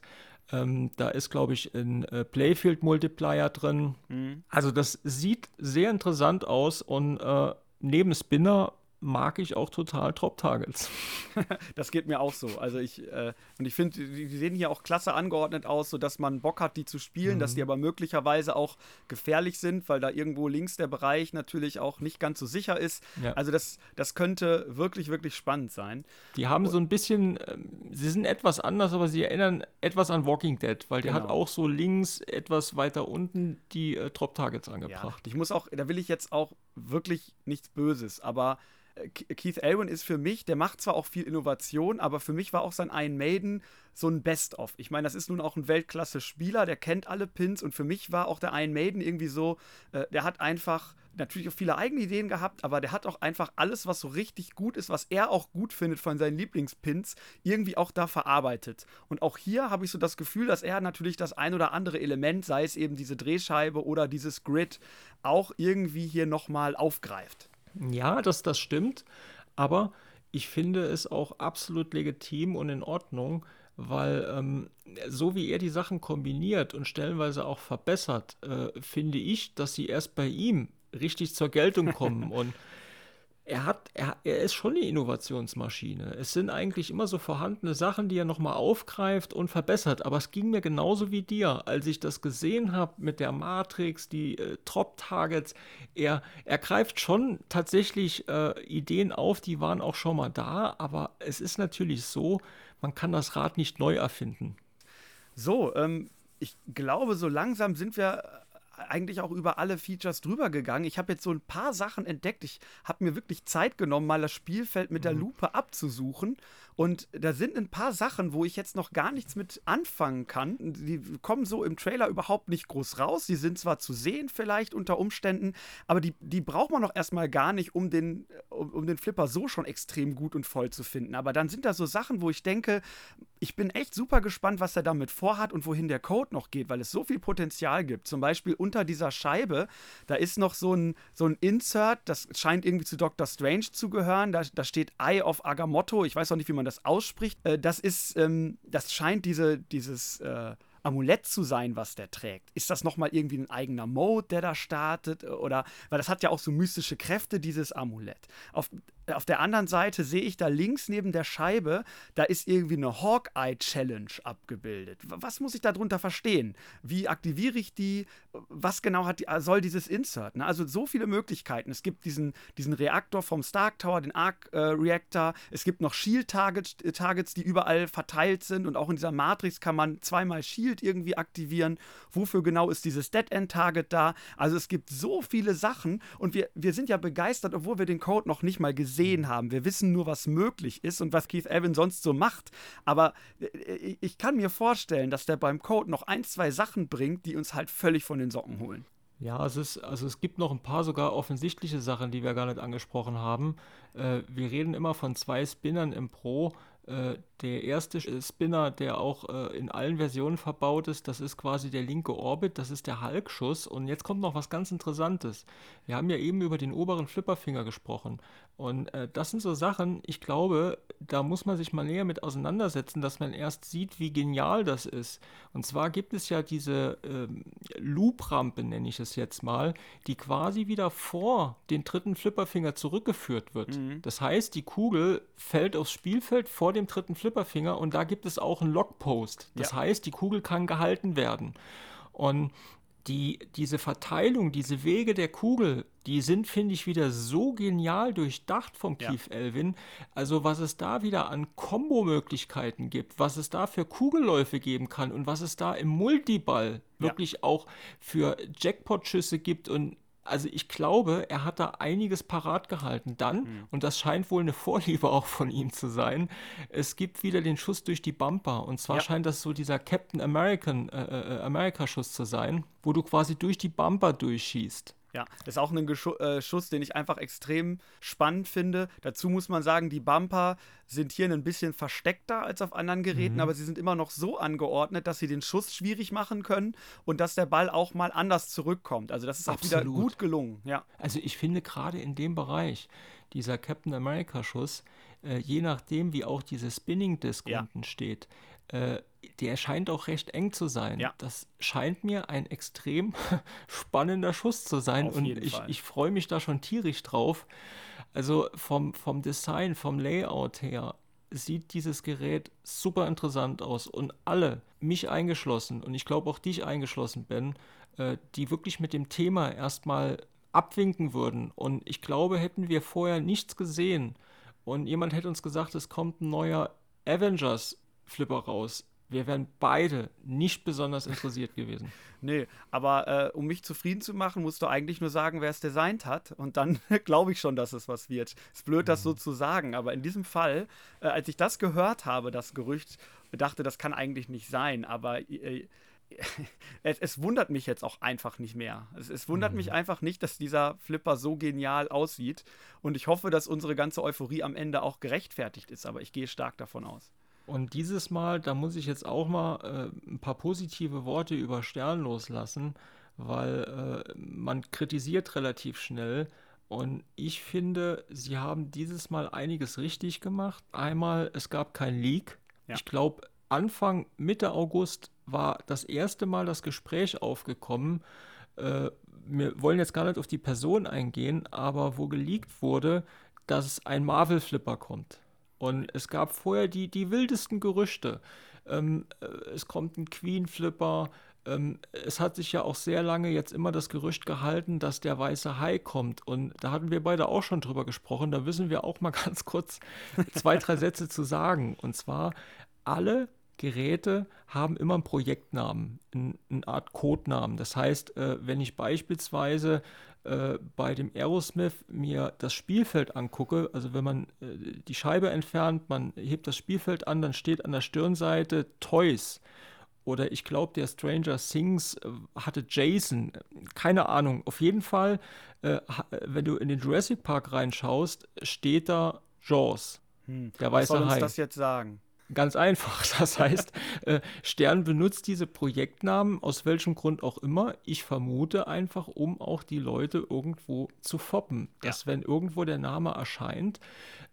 Ähm, da ist, glaube ich, ein äh, Playfield-Multiplier drin. Mhm. Also das sieht sehr interessant aus und äh, neben Spinner mag ich auch total Drop Targets.
das geht mir auch so. Also ich, äh, und ich finde, die, sehen hier auch klasse angeordnet aus, sodass man Bock hat, die zu spielen, mhm. dass die aber möglicherweise auch gefährlich sind, weil da irgendwo links der Bereich natürlich auch nicht ganz so sicher ist. Ja. Also das, das könnte wirklich, wirklich spannend sein.
Die haben und, so ein bisschen, äh, sie sind etwas anders, aber sie erinnern etwas an Walking Dead, weil der genau. hat auch so links etwas weiter unten die äh, Drop Targets angebracht.
Ja, ich muss auch, da will ich jetzt auch wirklich nichts Böses, aber Keith Elwin ist für mich, der macht zwar auch viel Innovation, aber für mich war auch sein Iron Maiden so ein Best-of. Ich meine, das ist nun auch ein Weltklasse-Spieler, der kennt alle Pins und für mich war auch der Iron Maiden irgendwie so, äh, der hat einfach natürlich auch viele eigene Ideen gehabt, aber der hat auch einfach alles, was so richtig gut ist, was er auch gut findet von seinen Lieblingspins, irgendwie auch da verarbeitet. Und auch hier habe ich so das Gefühl, dass er natürlich das ein oder andere Element, sei es eben diese Drehscheibe oder dieses Grid, auch irgendwie hier nochmal aufgreift.
Ja, das, das stimmt. Aber ich finde es auch absolut legitim und in Ordnung, weil ähm, so wie er die Sachen kombiniert und stellenweise auch verbessert, äh, finde ich, dass sie erst bei ihm richtig zur Geltung kommen. und er hat, er, er ist schon eine Innovationsmaschine. Es sind eigentlich immer so vorhandene Sachen, die er nochmal aufgreift und verbessert. Aber es ging mir genauso wie dir, als ich das gesehen habe mit der Matrix, die äh, Drop-Targets. Er, er greift schon tatsächlich äh, Ideen auf, die waren auch schon mal da. Aber es ist natürlich so, man kann das Rad nicht neu erfinden.
So, ähm, ich glaube, so langsam sind wir eigentlich auch über alle Features drüber gegangen. Ich habe jetzt so ein paar Sachen entdeckt. Ich habe mir wirklich Zeit genommen, mal das Spielfeld mit der mhm. Lupe abzusuchen. Und da sind ein paar Sachen, wo ich jetzt noch gar nichts mit anfangen kann. Die kommen so im Trailer überhaupt nicht groß raus. Die sind zwar zu sehen, vielleicht unter Umständen, aber die, die braucht man doch erstmal gar nicht, um den, um, um den Flipper so schon extrem gut und voll zu finden. Aber dann sind da so Sachen, wo ich denke, ich bin echt super gespannt, was er damit vorhat und wohin der Code noch geht, weil es so viel Potenzial gibt. Zum Beispiel unter dieser Scheibe, da ist noch so ein, so ein Insert, das scheint irgendwie zu Doctor Strange zu gehören. Da, da steht Eye of Agamotto. Ich weiß auch nicht, wie man das ausspricht. Äh, das ist, ähm, das scheint diese, dieses äh, Amulett zu sein, was der trägt. Ist das nochmal irgendwie ein eigener Mode, der da startet? Oder, weil das hat ja auch so mystische Kräfte, dieses Amulett. Auf, auf der anderen Seite sehe ich da links neben der Scheibe, da ist irgendwie eine Hawkeye Challenge abgebildet. Was muss ich darunter verstehen? Wie aktiviere ich die? Was genau hat die, soll dieses Insert? Ne? Also so viele Möglichkeiten. Es gibt diesen, diesen Reaktor vom Stark Tower, den Arc äh, Reactor. Es gibt noch Shield Targets, äh, Targets, die überall verteilt sind und auch in dieser Matrix kann man zweimal Shield irgendwie aktivieren. Wofür genau ist dieses Dead End Target da? Also es gibt so viele Sachen und wir, wir sind ja begeistert, obwohl wir den Code noch nicht mal gesehen gesehen haben. Wir wissen nur, was möglich ist und was Keith Evan sonst so macht. Aber äh, ich kann mir vorstellen, dass der beim Code noch ein, zwei Sachen bringt, die uns halt völlig von den Socken holen.
Ja, es ist, also es gibt noch ein paar sogar offensichtliche Sachen, die wir gar nicht angesprochen haben. Äh, wir reden immer von zwei Spinnern im Pro. Äh, der erste Spinner, der auch äh, in allen Versionen verbaut ist, das ist quasi der linke Orbit, das ist der Hulk-Schuss. Und jetzt kommt noch was ganz Interessantes. Wir haben ja eben über den oberen Flipperfinger gesprochen. Und äh, das sind so Sachen, ich glaube, da muss man sich mal näher mit auseinandersetzen, dass man erst sieht, wie genial das ist. Und zwar gibt es ja diese ähm, Loop-Rampe, nenne ich es jetzt mal, die quasi wieder vor den dritten Flipperfinger zurückgeführt wird. Mhm. Das heißt, die Kugel fällt aufs Spielfeld vor dem dritten Flipperfinger und da gibt es auch einen Lockpost. Das ja. heißt, die Kugel kann gehalten werden. Und die, diese Verteilung, diese Wege der Kugel, die sind, finde ich, wieder so genial durchdacht vom ja. Keith Elvin. Also, was es da wieder an Kombo-Möglichkeiten gibt, was es da für Kugelläufe geben kann und was es da im Multiball wirklich ja. auch für Jackpot-Schüsse gibt und also ich glaube, er hat da einiges parat gehalten. Dann, mhm. und das scheint wohl eine Vorliebe auch von ihm zu sein, es gibt wieder den Schuss durch die Bumper. Und zwar ja. scheint das so dieser Captain American, äh, äh, America Schuss zu sein, wo du quasi durch die Bumper durchschießt.
Ja, das ist auch ein Geschu äh, Schuss, den ich einfach extrem spannend finde. Dazu muss man sagen, die Bumper sind hier ein bisschen versteckter als auf anderen Geräten, mhm. aber sie sind immer noch so angeordnet, dass sie den Schuss schwierig machen können und dass der Ball auch mal anders zurückkommt. Also das ist Absolut. auch wieder gut gelungen. Ja.
Also ich finde gerade in dem Bereich, dieser Captain America Schuss, äh, je nachdem, wie auch diese Spinning Disc ja. unten steht, äh, der scheint auch recht eng zu sein. Ja. Das scheint mir ein extrem spannender Schuss zu sein Auf und ich, ich freue mich da schon tierisch drauf. Also vom, vom Design, vom Layout her sieht dieses Gerät super interessant aus und alle, mich eingeschlossen und ich glaube auch dich eingeschlossen, Ben, äh, die wirklich mit dem Thema erstmal abwinken würden und ich glaube, hätten wir vorher nichts gesehen und jemand hätte uns gesagt, es kommt ein neuer Avengers Flipper raus. Wir wären beide nicht besonders interessiert gewesen.
Nee, aber äh, um mich zufrieden zu machen, musst du eigentlich nur sagen, wer es designt hat. Und dann glaube ich schon, dass es was wird. Ist blöd, das so mhm. zu sagen, aber in diesem Fall, äh, als ich das gehört habe, das Gerücht, dachte, das kann eigentlich nicht sein. Aber äh, es, es, wundert mich jetzt auch einfach nicht mehr. Es, es wundert mhm. mich einfach nicht, dass dieser Flipper so genial aussieht. Und ich hoffe, dass unsere ganze Euphorie am Ende auch gerechtfertigt ist. Aber ich gehe stark davon aus.
Und dieses Mal, da muss ich jetzt auch mal äh, ein paar positive Worte über Stern loslassen, weil äh, man kritisiert relativ schnell. Und ich finde, sie haben dieses Mal einiges richtig gemacht. Einmal, es gab kein Leak. Ja. Ich glaube, Anfang, Mitte August war das erste Mal das Gespräch aufgekommen. Äh, wir wollen jetzt gar nicht auf die Person eingehen, aber wo geleakt wurde, dass ein Marvel-Flipper kommt. Und es gab vorher die, die wildesten Gerüchte. Ähm, äh, es kommt ein Queen-Flipper. Ähm, es hat sich ja auch sehr lange jetzt immer das Gerücht gehalten, dass der weiße Hai kommt. Und da hatten wir beide auch schon drüber gesprochen. Da wissen wir auch mal ganz kurz zwei, drei Sätze zu sagen. Und zwar alle Geräte haben immer einen Projektnamen, eine Art Codenamen. Das heißt, äh, wenn ich beispielsweise äh, bei dem Aerosmith mir das Spielfeld angucke, also wenn man äh, die Scheibe entfernt, man hebt das Spielfeld an, dann steht an der Stirnseite Toys. Oder ich glaube, der Stranger Things hatte Jason. Keine Ahnung. Auf jeden Fall, wenn du in den Jurassic Park reinschaust, steht da Jaws.
Hm. Der weiße Was soll uns Hai. das jetzt sagen?
Ganz einfach. Das heißt, äh, Stern benutzt diese Projektnamen aus welchem Grund auch immer. Ich vermute einfach, um auch die Leute irgendwo zu foppen. Dass, ja. wenn irgendwo der Name erscheint,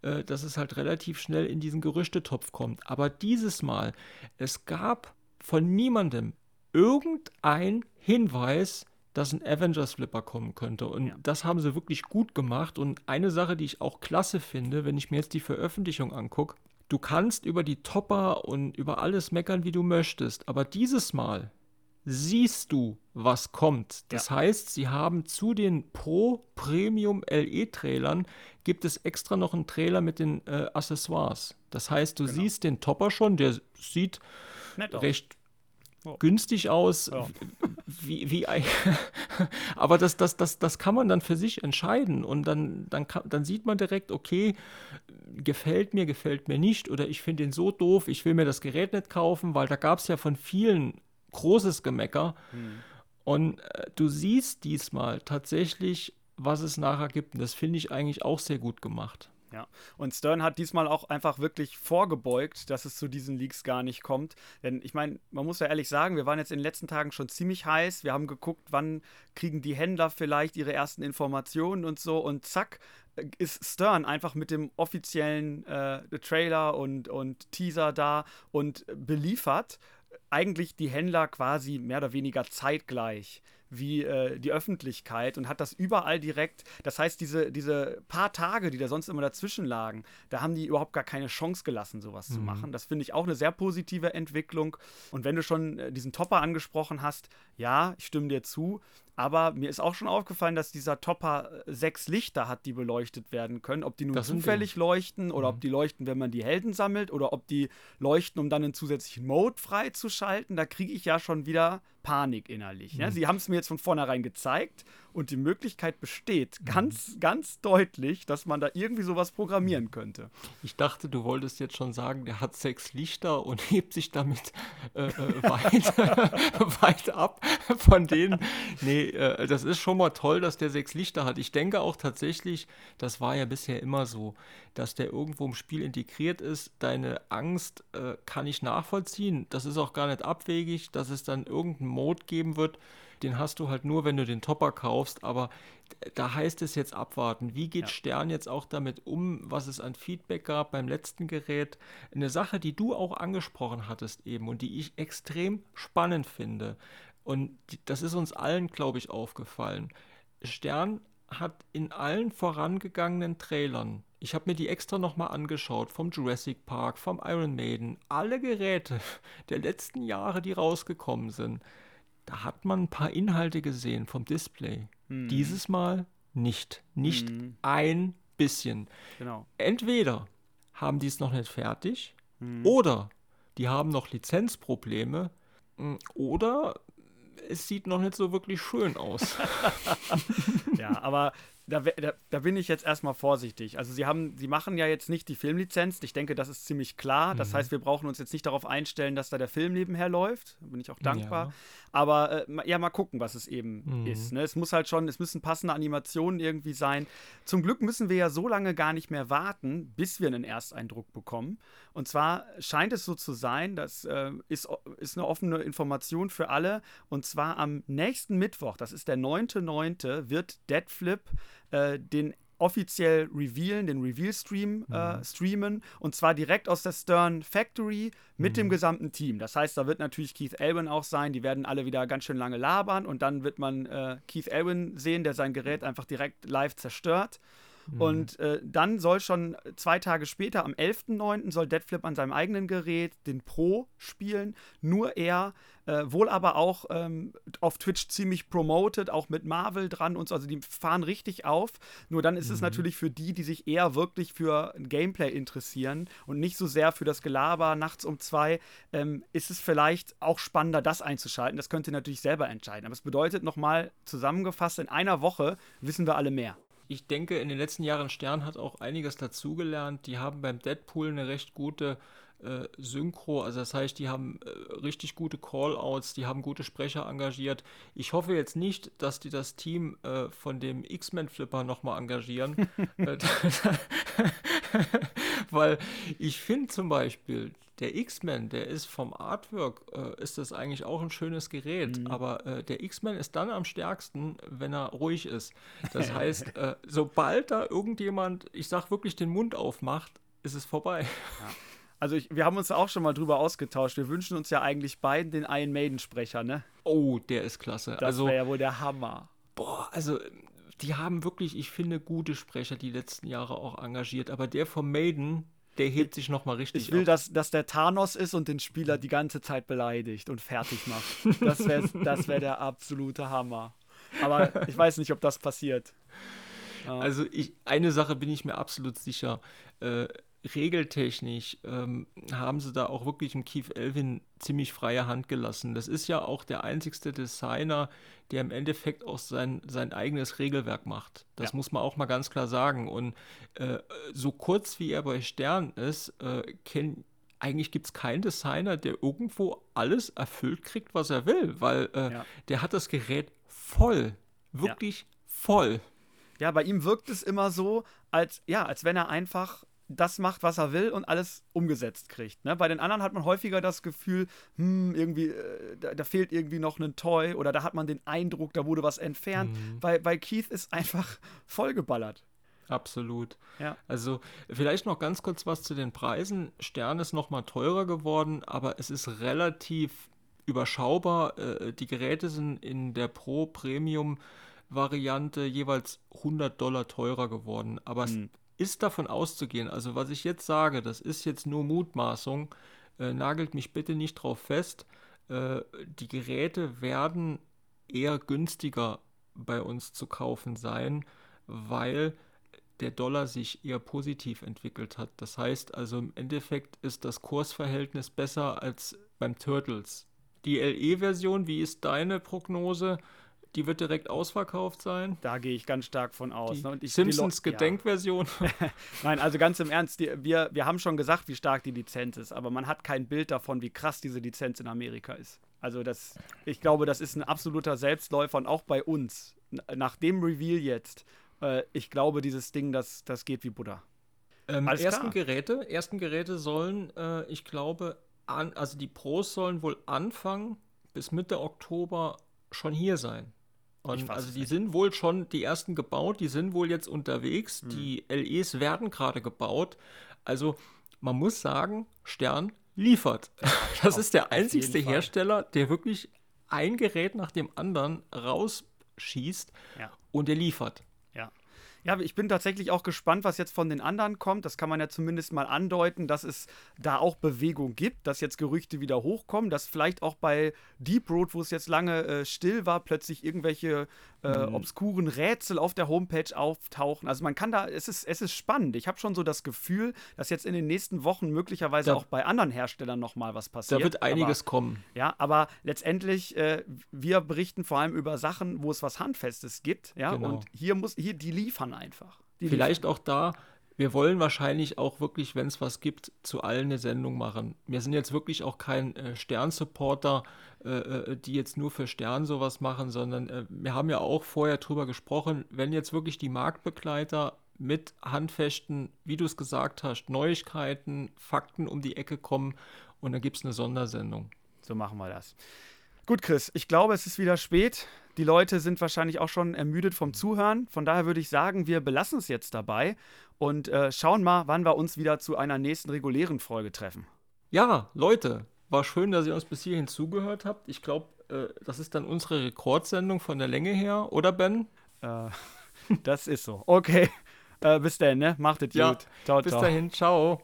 äh, dass es halt relativ schnell in diesen Gerüchtetopf kommt. Aber dieses Mal, es gab von niemandem irgendein Hinweis, dass ein Avengers-Flipper kommen könnte. Und ja. das haben sie wirklich gut gemacht. Und eine Sache, die ich auch klasse finde, wenn ich mir jetzt die Veröffentlichung angucke, Du kannst über die Topper und über alles meckern, wie du möchtest, aber dieses Mal siehst du, was kommt. Das ja. heißt, sie haben zu den Pro Premium LE Trailern gibt es extra noch einen Trailer mit den äh, Accessoires. Das heißt, du genau. siehst den Topper schon, der sieht recht oh. günstig aus, ja. wie, wie aber das, das, das, das kann man dann für sich entscheiden und dann, dann, kann, dann sieht man direkt, okay, gefällt mir, gefällt mir nicht oder ich finde ihn so doof, ich will mir das Gerät nicht kaufen, weil da gab es ja von vielen großes Gemecker hm. und äh, du siehst diesmal tatsächlich, was es nachher gibt und das finde ich eigentlich auch sehr gut gemacht.
Ja, und Stern hat diesmal auch einfach wirklich vorgebeugt, dass es zu diesen Leaks gar nicht kommt. Denn ich meine, man muss ja ehrlich sagen, wir waren jetzt in den letzten Tagen schon ziemlich heiß. Wir haben geguckt, wann kriegen die Händler vielleicht ihre ersten Informationen und so. Und zack, ist Stern einfach mit dem offiziellen äh, Trailer und, und Teaser da und beliefert eigentlich die Händler quasi mehr oder weniger zeitgleich wie äh, die Öffentlichkeit und hat das überall direkt. Das heißt, diese, diese paar Tage, die da sonst immer dazwischen lagen, da haben die überhaupt gar keine Chance gelassen, sowas mhm. zu machen. Das finde ich auch eine sehr positive Entwicklung. Und wenn du schon äh, diesen Topper angesprochen hast, ja, ich stimme dir zu. Aber mir ist auch schon aufgefallen, dass dieser Topper äh, sechs Lichter hat, die beleuchtet werden können. Ob die nur zufällig leuchten oder mhm. ob die leuchten, wenn man die Helden sammelt oder ob die leuchten, um dann einen zusätzlichen Mode freizuschalten. Da kriege ich ja schon wieder Panik innerlich. Ne? Mhm. Sie haben es mir jetzt von vornherein gezeigt und die Möglichkeit besteht mhm. ganz, ganz deutlich, dass man da irgendwie sowas programmieren könnte.
Ich dachte, du wolltest jetzt schon sagen, der hat sechs Lichter und hebt sich damit äh, äh weit, weit ab von denen. Nee, äh, das ist schon mal toll, dass der sechs Lichter hat. Ich denke auch tatsächlich, das war ja bisher immer so, dass der irgendwo im Spiel integriert ist. Deine Angst äh, kann ich nachvollziehen. Das ist auch gar nicht abwegig, dass es dann irgendeinen Mode geben wird. Den hast du halt nur, wenn du den Topper kaufst. Aber da heißt es jetzt abwarten. Wie geht ja. Stern jetzt auch damit um, was es an Feedback gab beim letzten Gerät? Eine Sache, die du auch angesprochen hattest eben und die ich extrem spannend finde. Und das ist uns allen, glaube ich, aufgefallen. Stern hat in allen vorangegangenen Trailern, ich habe mir die extra nochmal angeschaut, vom Jurassic Park, vom Iron Maiden, alle Geräte der letzten Jahre, die rausgekommen sind, da hat man ein paar Inhalte gesehen vom Display. Mhm. Dieses Mal nicht. Nicht mhm. ein bisschen. Genau. Entweder haben die es noch nicht fertig mhm. oder die haben noch Lizenzprobleme mm, oder es sieht noch nicht so wirklich schön aus.
ja, aber da, da, da, bin ich jetzt erstmal vorsichtig. Also sie haben, sie machen ja jetzt nicht die Filmlizenz. Ich denke, das ist ziemlich klar. Das mhm. heißt, wir brauchen uns jetzt nicht darauf einstellen, dass da der Film nebenher läuft. Da bin ich auch dankbar. Ja. Aber äh, ja, mal gucken, was es eben mhm. ist. Ne? Es muss halt schon, es müssen passende Animationen irgendwie sein. Zum Glück müssen wir ja so lange gar nicht mehr warten, bis wir einen Ersteindruck bekommen. Und zwar scheint es so zu sein, das äh, ist, ist eine offene Information für alle. Und zwar am nächsten Mittwoch, das ist der 9.9., wird Deadflip äh, den offiziell revealen, den Reveal-Stream äh, mhm. streamen und zwar direkt aus der Stern Factory mit mhm. dem gesamten Team. Das heißt, da wird natürlich Keith Elwin auch sein, die werden alle wieder ganz schön lange labern und dann wird man äh, Keith Elwin sehen, der sein Gerät einfach direkt live zerstört. Mhm. Und äh, dann soll schon zwei Tage später, am 11.09., soll Deadflip an seinem eigenen Gerät den Pro spielen. Nur er, äh, wohl aber auch ähm, auf Twitch ziemlich promoted, auch mit Marvel dran und so. Also die fahren richtig auf. Nur dann ist mhm. es natürlich für die, die sich eher wirklich für Gameplay interessieren und nicht so sehr für das Gelaber nachts um zwei, ähm, ist es vielleicht auch spannender, das einzuschalten. Das könnt ihr natürlich selber entscheiden. Aber es bedeutet nochmal zusammengefasst, in einer Woche wissen wir alle mehr
ich denke, in den letzten Jahren Stern hat auch einiges dazugelernt. Die haben beim Deadpool eine recht gute äh, Synchro, also das heißt, die haben äh, richtig gute Callouts, die haben gute Sprecher engagiert. Ich hoffe jetzt nicht, dass die das Team äh, von dem X-Men-Flipper nochmal engagieren. Äh, weil ich finde zum Beispiel, der X-Men, der ist vom Artwork, äh, ist das eigentlich auch ein schönes Gerät, mhm. aber äh, der X-Men ist dann am stärksten, wenn er ruhig ist. Das heißt, sobald da irgendjemand, ich sag wirklich, den Mund aufmacht, ist es vorbei. Ja.
Also ich, wir haben uns auch schon mal drüber ausgetauscht. Wir wünschen uns ja eigentlich beiden den Iron Maiden-Sprecher, ne?
Oh, der ist klasse.
Das also, wäre ja wohl der Hammer.
Boah, also die haben wirklich, ich finde, gute Sprecher die letzten Jahre auch engagiert. Aber der von Maiden, der hebt sich nochmal richtig
Ich will, dass, dass der Thanos ist und den Spieler die ganze Zeit beleidigt und fertig macht. Das wäre das wär der absolute Hammer. Aber ich weiß nicht, ob das passiert.
Also ich, eine Sache bin ich mir absolut sicher. Äh, regeltechnisch ähm, haben sie da auch wirklich im Keith Elvin ziemlich freie Hand gelassen. Das ist ja auch der einzigste Designer, der im Endeffekt auch sein, sein eigenes Regelwerk macht. Das ja. muss man auch mal ganz klar sagen. Und äh, so kurz wie er bei Stern ist, äh, kennt eigentlich gibt es keinen Designer, der irgendwo alles erfüllt kriegt, was er will, weil äh, ja. der hat das Gerät voll, wirklich ja. voll.
Ja, bei ihm wirkt es immer so, als ja, als wenn er einfach das macht, was er will und alles umgesetzt kriegt. Ne? Bei den anderen hat man häufiger das Gefühl, hm, irgendwie, äh, da, da, fehlt irgendwie noch ein Toy oder da hat man den Eindruck, da wurde was entfernt, mhm. weil, weil Keith ist einfach vollgeballert.
Absolut. Ja. Also vielleicht noch ganz kurz was zu den Preisen. Stern ist noch mal teurer geworden, aber es ist relativ überschaubar. Äh, die Geräte sind in der Pro Premium Variante jeweils 100 Dollar teurer geworden. Aber mhm ist davon auszugehen, also was ich jetzt sage, das ist jetzt nur Mutmaßung, äh, nagelt mich bitte nicht drauf fest, äh, die Geräte werden eher günstiger bei uns zu kaufen sein, weil der Dollar sich eher positiv entwickelt hat. Das heißt also im Endeffekt ist das Kursverhältnis besser als beim Turtles. Die LE-Version, wie ist deine Prognose? Die wird direkt ausverkauft sein.
Da gehe ich ganz stark von aus.
Die
ne? ich,
Simpsons die Gedenkversion.
Ja. Nein, also ganz im Ernst, die, wir, wir haben schon gesagt, wie stark die Lizenz ist, aber man hat kein Bild davon, wie krass diese Lizenz in Amerika ist. Also das, ich glaube, das ist ein absoluter Selbstläufer und auch bei uns, nach dem Reveal jetzt, äh, ich glaube, dieses Ding, das, das geht wie Buddha.
Ähm, ersten Geräte, ersten Geräte sollen, äh, ich glaube, an, also die Pros sollen wohl Anfang bis Mitte Oktober schon hier sein. Und also die sind wohl schon die ersten gebaut, die sind wohl jetzt unterwegs, hm. die LEs werden gerade gebaut. Also man muss sagen, Stern liefert. Das ist der einzigste Hersteller, der wirklich ein Gerät nach dem anderen rausschießt ja. und der liefert.
Ja, ich bin tatsächlich auch gespannt, was jetzt von den anderen kommt. Das kann man ja zumindest mal andeuten, dass es da auch Bewegung gibt, dass jetzt Gerüchte wieder hochkommen, dass vielleicht auch bei Deep Road, wo es jetzt lange äh, still war, plötzlich irgendwelche äh, mhm. obskuren Rätsel auf der Homepage auftauchen. Also man kann da, es ist, es ist spannend. Ich habe schon so das Gefühl, dass jetzt in den nächsten Wochen möglicherweise da, auch bei anderen Herstellern nochmal was passiert.
Da wird einiges
aber,
kommen.
Ja, aber letztendlich, äh, wir berichten vor allem über Sachen, wo es was Handfestes gibt. Ja, genau. und hier muss, hier, die liefern einfach. Die
Vielleicht liefern. auch da wir wollen wahrscheinlich auch wirklich, wenn es was gibt, zu allen eine Sendung machen. Wir sind jetzt wirklich auch kein äh, Stern-Supporter, äh, äh, die jetzt nur für Stern sowas machen, sondern äh, wir haben ja auch vorher drüber gesprochen, wenn jetzt wirklich die Marktbegleiter mit handfesten, wie du es gesagt hast, Neuigkeiten, Fakten um die Ecke kommen und dann gibt es eine Sondersendung.
So machen wir das. Gut, Chris, ich glaube, es ist wieder spät. Die Leute sind wahrscheinlich auch schon ermüdet vom Zuhören. Von daher würde ich sagen, wir belassen es jetzt dabei und äh, schauen mal, wann wir uns wieder zu einer nächsten regulären Folge treffen.
Ja, Leute, war schön, dass ihr uns bis hierhin zugehört habt. Ich glaube, äh, das ist dann unsere Rekordsendung von der Länge her, oder Ben?
Äh, das ist so. Okay. Äh, bis dann, ne? Macht es
ja,
gut. Ciao,
bis
ciao.
dahin, ciao.